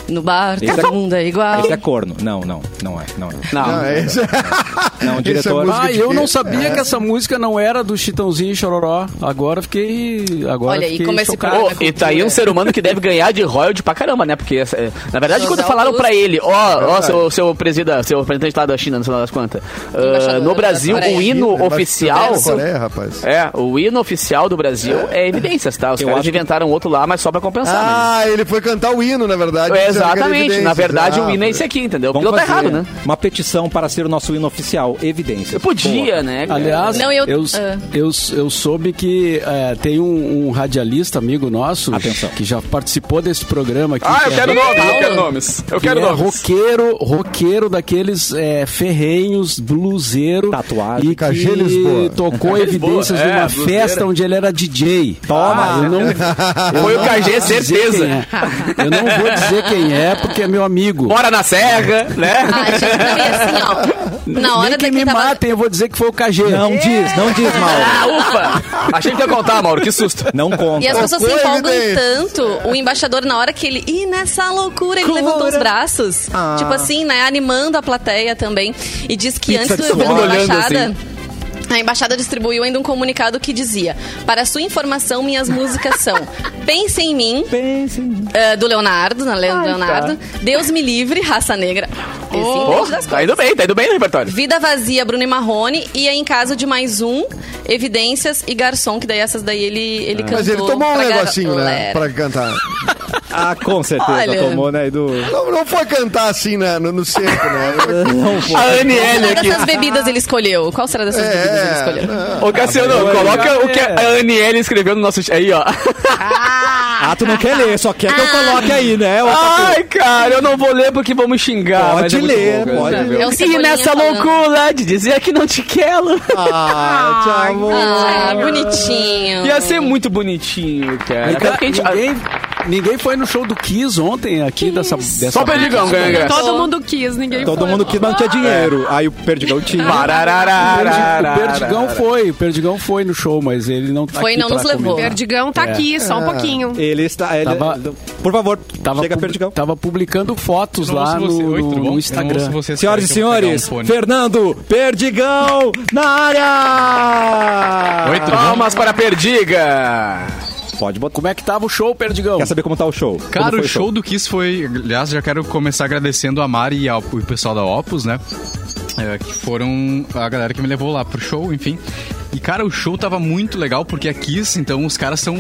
No bar, Esse todo é- mundo é igual. Esse é corno. Não, não, não é, não é. Não. Ah, é isso. Não, *laughs* Essa diretor. música Ah, de eu não sabia É. que essa música não era do Chitãozinho e Chororó. Agora fiquei. Agora Olha aí fiquei como esse chocado. programa Ô, e tá aí um ser humano que deve ganhar de royalty pra caramba, né? Porque, é, na verdade, quando falaram pra ele, ó, ó, seu, seu presida, seu representante lá da China, não sei lá das quantas, ah, Embaixador no Brasil, o hino oficial... Coreia, rapaz. É, o hino oficial do Brasil é evidências, tá? Os Eu caras inventaram outro lá, mas só pra compensar. Ah, ele foi cantar o hino, na verdade. É, dizendo Exatamente. Na verdade, o hino é esse aqui, entendeu? Vamos Porque tá errado, né? uma petição para ser o nosso hino oficial. Evidência. Eu podia, né? cara? Aliás, Não, eu- eu, ah. eu, eu soube que é, tem um, um radialista amigo nosso Atenção. que já participou desse programa aqui. Ah, eu que quero é, nomes, eu quero nomes. Eu que quero é nomes. roqueiro, roqueiro daqueles é, ferrenhos, bluseiro. Tatuagem. E que Lisboa. tocou *laughs* evidências Lisboa, é, festa onde ele era DJ. Toma. eu não, Foi o dizer certeza. é. Eu não vou dizer quem é, porque é meu amigo. Bora na serra, né? Ah, gente, não, e assim, ó. Na hora Nem que me tava... matem, eu vou dizer que foi o KG. Não diz, não diz, Mauro. Ah, ufa! Achei que ia contar, Mauro, que susto. Não conta. E as pessoas se empolgam tanto. O embaixador, na hora que ele. E nessa loucura, ele levantou os braços. Ah. Tipo assim, né? Animando a plateia também. E diz que Pizza antes do da embaixada. assim. A embaixada distribuiu ainda um comunicado que dizia: Para sua informação, minhas músicas são Pense em Mim, Pense em- eh, do Leonardo, na Le- Leonardo, Deus Me Livre, Raça Negra. Esse Oh, tá indo bem, tá indo bem no repertório. Vida Vazia, Bruno e Marrone. E aí, em caso de mais um, Evidências e Garçom, que daí essas daí ele, ele cantou. Mas ele tomou um negocinho, né? Pra cantar. *laughs* Ah, com certeza Olha. tomou, né, Edu? Não, não foi cantar assim né, no, no seco, né? *laughs* Não foi. A Qual Aniele será aqui. dessas bebidas ele escolheu? Qual será dessas bebidas ele escolheu? não. Ô, Cassiano, coloca o que a Aniele escreveu no nosso... Aí, ó. Ah, tu não quer ler, só quer que eu coloque aí, né? ô Ai, cara, eu não vou ler porque me xingar. Pode mas é ler, bom, pode ler. É E Cebolinha nessa falando. loucura de dizer que não te quero. Ah, te amo. Ah, bonitinho. Ia ser muito bonitinho, cara. Até porque a gente- ninguém, ninguém foi no show do Kiss ontem aqui dessa, dessa Só o Perdigão ganha ingresso. Todo mundo quis, ninguém Todo foi. mundo quis, mas não tinha dinheiro. Aí o Perdigão tinha. O. O Perdigão foi, o Perdigão foi no show, mas ele não tá Foi e aqui não nos levou. comentar. Perdigão tá aqui, só um pouquinho. Ele está. Ele, Tava- por favor, Tava, chega pub- Perdigão. tava publicando fotos lá no. Oi, no- Instagram. Senhoras e senhores, um. Fernando Perdigão na área! Oi? Palmas para a Perdiga. Pode botar. Como é que tava o show, Perdigão? Quer saber como tá o show? Cara, o show do Kiss foi. Aliás, já quero começar agradecendo a Mari e ao o pessoal da Opus, né? É, que foram a galera que me levou lá pro show, enfim. E, cara, o show tava muito legal porque a Kiss, então, os caras são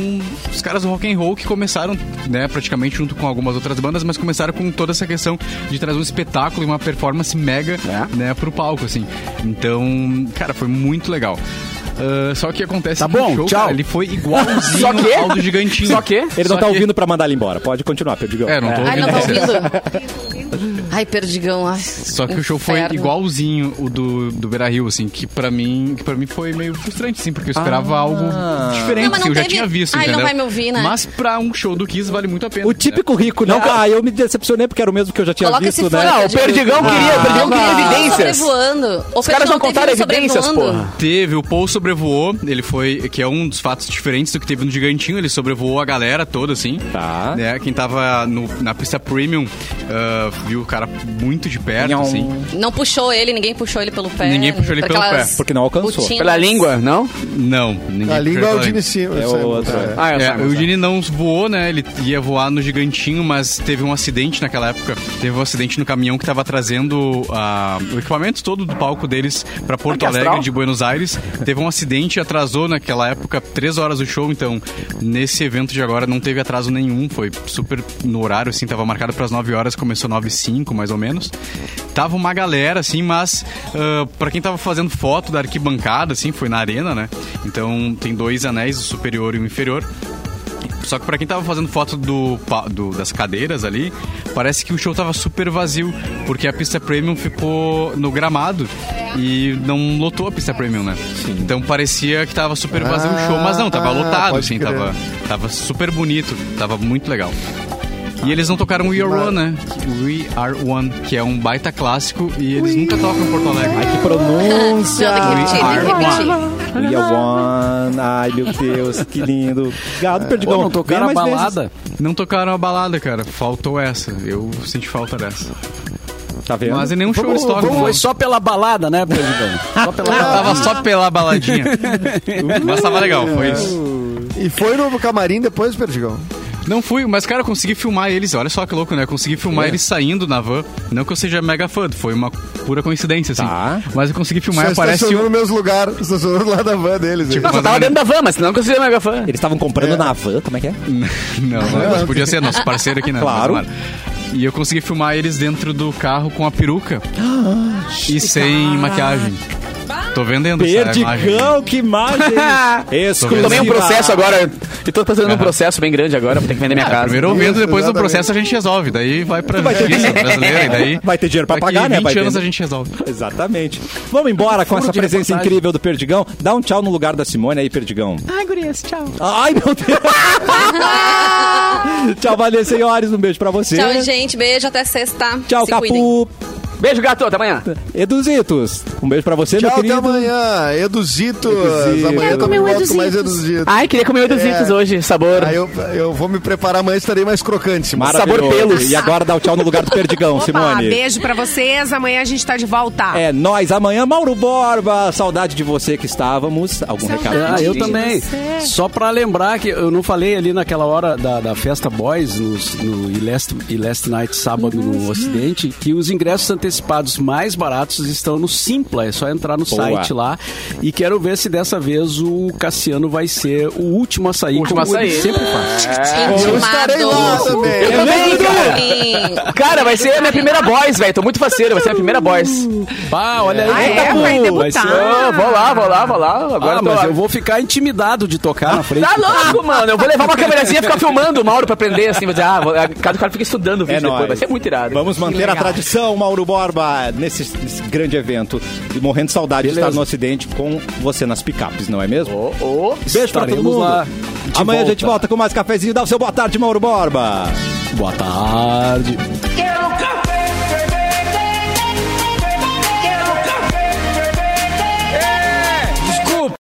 os caras do rock and roll que começaram, né, praticamente junto com algumas outras bandas, mas começaram com toda essa questão de trazer um espetáculo e uma performance mega, né, pro palco, assim. Então, cara, foi muito legal. Ah, só que acontece Tá que bom, o show, tchau. cara, ele foi igualzinho Só que? ao do Gigantinho. Só que? Ele não Só tá que- ouvindo pra mandar ele embora. Pode continuar, Perdigão. É, não tô Ai, ouvindo não tá vocês. *laughs* ouvindo? Ai, perdigão. Ai, Só que o show foi inferno. igualzinho o do, do Beira Rio, assim, que pra mim, que pra mim foi meio frustrante, assim, porque eu esperava algo diferente, Não, mas não que eu já tinha visto, Ai, não entendeu? vai me ouvir, né? Mas pra um show do Kiss vale muito a pena. O típico rico, não. Ah, eu me decepcionei porque era o mesmo que eu já tinha Coloca visto, né? fone, Não, o Perdigão queria, o Perdigão queria Teve evidências. sobrevoando. O Os caras não contaram evidências, porra. Teve, o Paul sobrevoou, ele foi, que é um dos fatos diferentes do que teve no Gigantinho, ele sobrevoou a galera toda, assim. Tá. Né? Quem tava no- na pista premium ah, viu o cara muito de perto, Nham. assim. Não puxou ele, ninguém puxou ele pelo pé. Ninguém puxou ele pelo pé, porque não alcançou. Pela língua, não? Não, ninguém A língua é o Gene Simmons. É o outro, é. Ah, É, o Gini não voou, né? Ele ia voar no Gigantinho, mas teve um acidente naquela época. Teve um acidente no caminhão que tava trazendo ah, o equipamento todo do palco deles pra Porto que Alegre, astral. de Buenos Aires. Teve um acidente e atrasou naquela época três horas o show, então nesse evento de agora não teve atraso nenhum. Foi super no horário, assim, tava marcado pras 9 horas, começou 9 e 5, mais ou menos. Tava uma galera, assim, mas ah, pra quem tava fazendo foto da arquibancada, assim, foi na arena, né? Então tem dois anéis, o superior e o inferior. Só que pra quem tava fazendo foto do, do- das cadeiras ali, parece que o show tava super vazio, porque a pista premium ficou no gramado e não lotou a pista premium, né? Então parecia que tava super vazio o show, mas não, tava Ah, lotado, assim, crer. tava, tava super bonito, tava muito legal. E eles não tocaram We Are One, né? We Are One, que é um baita clássico e eles nunca tocam em Porto Alegre. Ai, que pronúncia! Não, tem que repetir, tem que repetir. We are one. Ai, meu Deus, que lindo. Gado, Perdigão. Pô, não tocaram a balada. Não tocaram a balada, cara. Faltou essa. Eu senti falta dessa. vezes. Tá vendo? Mas em nenhum show eles tocam. Foi não. só pela balada, né, Perdigão? Só pela balada. Tava só pela baladinha. *laughs* Mas tava legal, foi isso. E foi no camarim depois, Perdigão? Não fui, mas cara, eu consegui filmar eles. Olha só que louco, né? Eu consegui filmar É. eles saindo na van. Não que eu seja mega fã, foi uma pura coincidência, assim. Tá. Mas eu consegui filmar Só e aparece estacionou o. no mesmo lugar, estacionou lado da van deles. Tipo, Não, só tava eu- dentro da van, mas senão eu conseguia mega fã. Eles estavam comprando na van, como é que é? *laughs* Não, não, mas podia ser nosso parceiro aqui, né? Claro. Mas, E eu consegui filmar eles dentro do carro com a peruca *gasps* e sem maquiagem. Tô vendendo essa imagem. Perdigão, que imagem! *laughs* Exclusiva. Tomei um processo agora. E tô fazendo um processo bem grande agora, vou ter que vender minha Ah, casa. primeiro eu vendo, depois do Exatamente. processo a gente resolve. Daí vai pra Vai ter justiça brasileira e daí... Vai ter dinheiro pra pagar, né? 20 Vai anos ter- a gente resolve. Exatamente. Vamos embora com essa presença reportagem. incrível do Perdigão. Dá um tchau no lugar da Simone aí, Perdigão. Ai, gurias, tchau. Ai, meu Deus! *laughs* tchau, Valê, senhores. Um beijo pra você. Tchau, gente. Beijo, até sexta. Tchau, Se cuidem. Beijo, gato, até amanhã. Eduzitos. Um beijo pra você, Tchau, meu até querido. amanhã. Eduzitos. Eduzitos. Amanhã eu comer um com mais Eduzitos. Eduzitos. Ai, queria comer o Eduzitos É. hoje, sabor. Aí eu, eu vou me preparar, amanhã estarei mais crocante. Simone. Maravilhoso. Sabor pelos. E agora dá o tchau no lugar do Perdigão, Opa, Simone. beijo pra vocês. Amanhã a gente tá de volta. É nós amanhã, Mauro Borba. Saudade de você que estávamos. Algum recado? Ah, eu também. você. Só pra lembrar que eu não falei ali naquela hora da, da festa Boys, no E Last, E Last Night sábado no Ocidente, que os ingressos antecipados mais baratos estão no Simpla. É só entrar no Boa. site lá. E quero ver se dessa vez o Cassiano vai ser o último a sair. Último a como ele sair. sempre faz. Eu estarei lá também. Eu também, cara. Cara, vai ser a minha primeira boys, velho. Tô muito faceiro, vai ser a minha primeira boys. Pá, olha aí. Ah, é? Vai debutar. ser- Ô, vou lá, vou lá, vou lá. Agora Ah, mas eu vou ficar intimidado de tocar na frente. Tá louco, mano. Eu vou levar uma câmerazinha e ficar filmando o Mauro pra aprender, assim. Vou dizer, ah, cada cara fica estudando o vídeo É depois. nóis. Vai ser muito irado. Vamos manter a tradição, Mauro Borba, nesse, nesse grande evento. E morrendo de saudade de Beleza. estar no Ocidente com você nas picapes, não é mesmo? Ô, ô. Beijo pra todo mundo. lá. De Amanhã a gente volta. volta com mais cafezinho. Dá o seu boa tarde, Mauro Borba. Boa tarde. Quero café!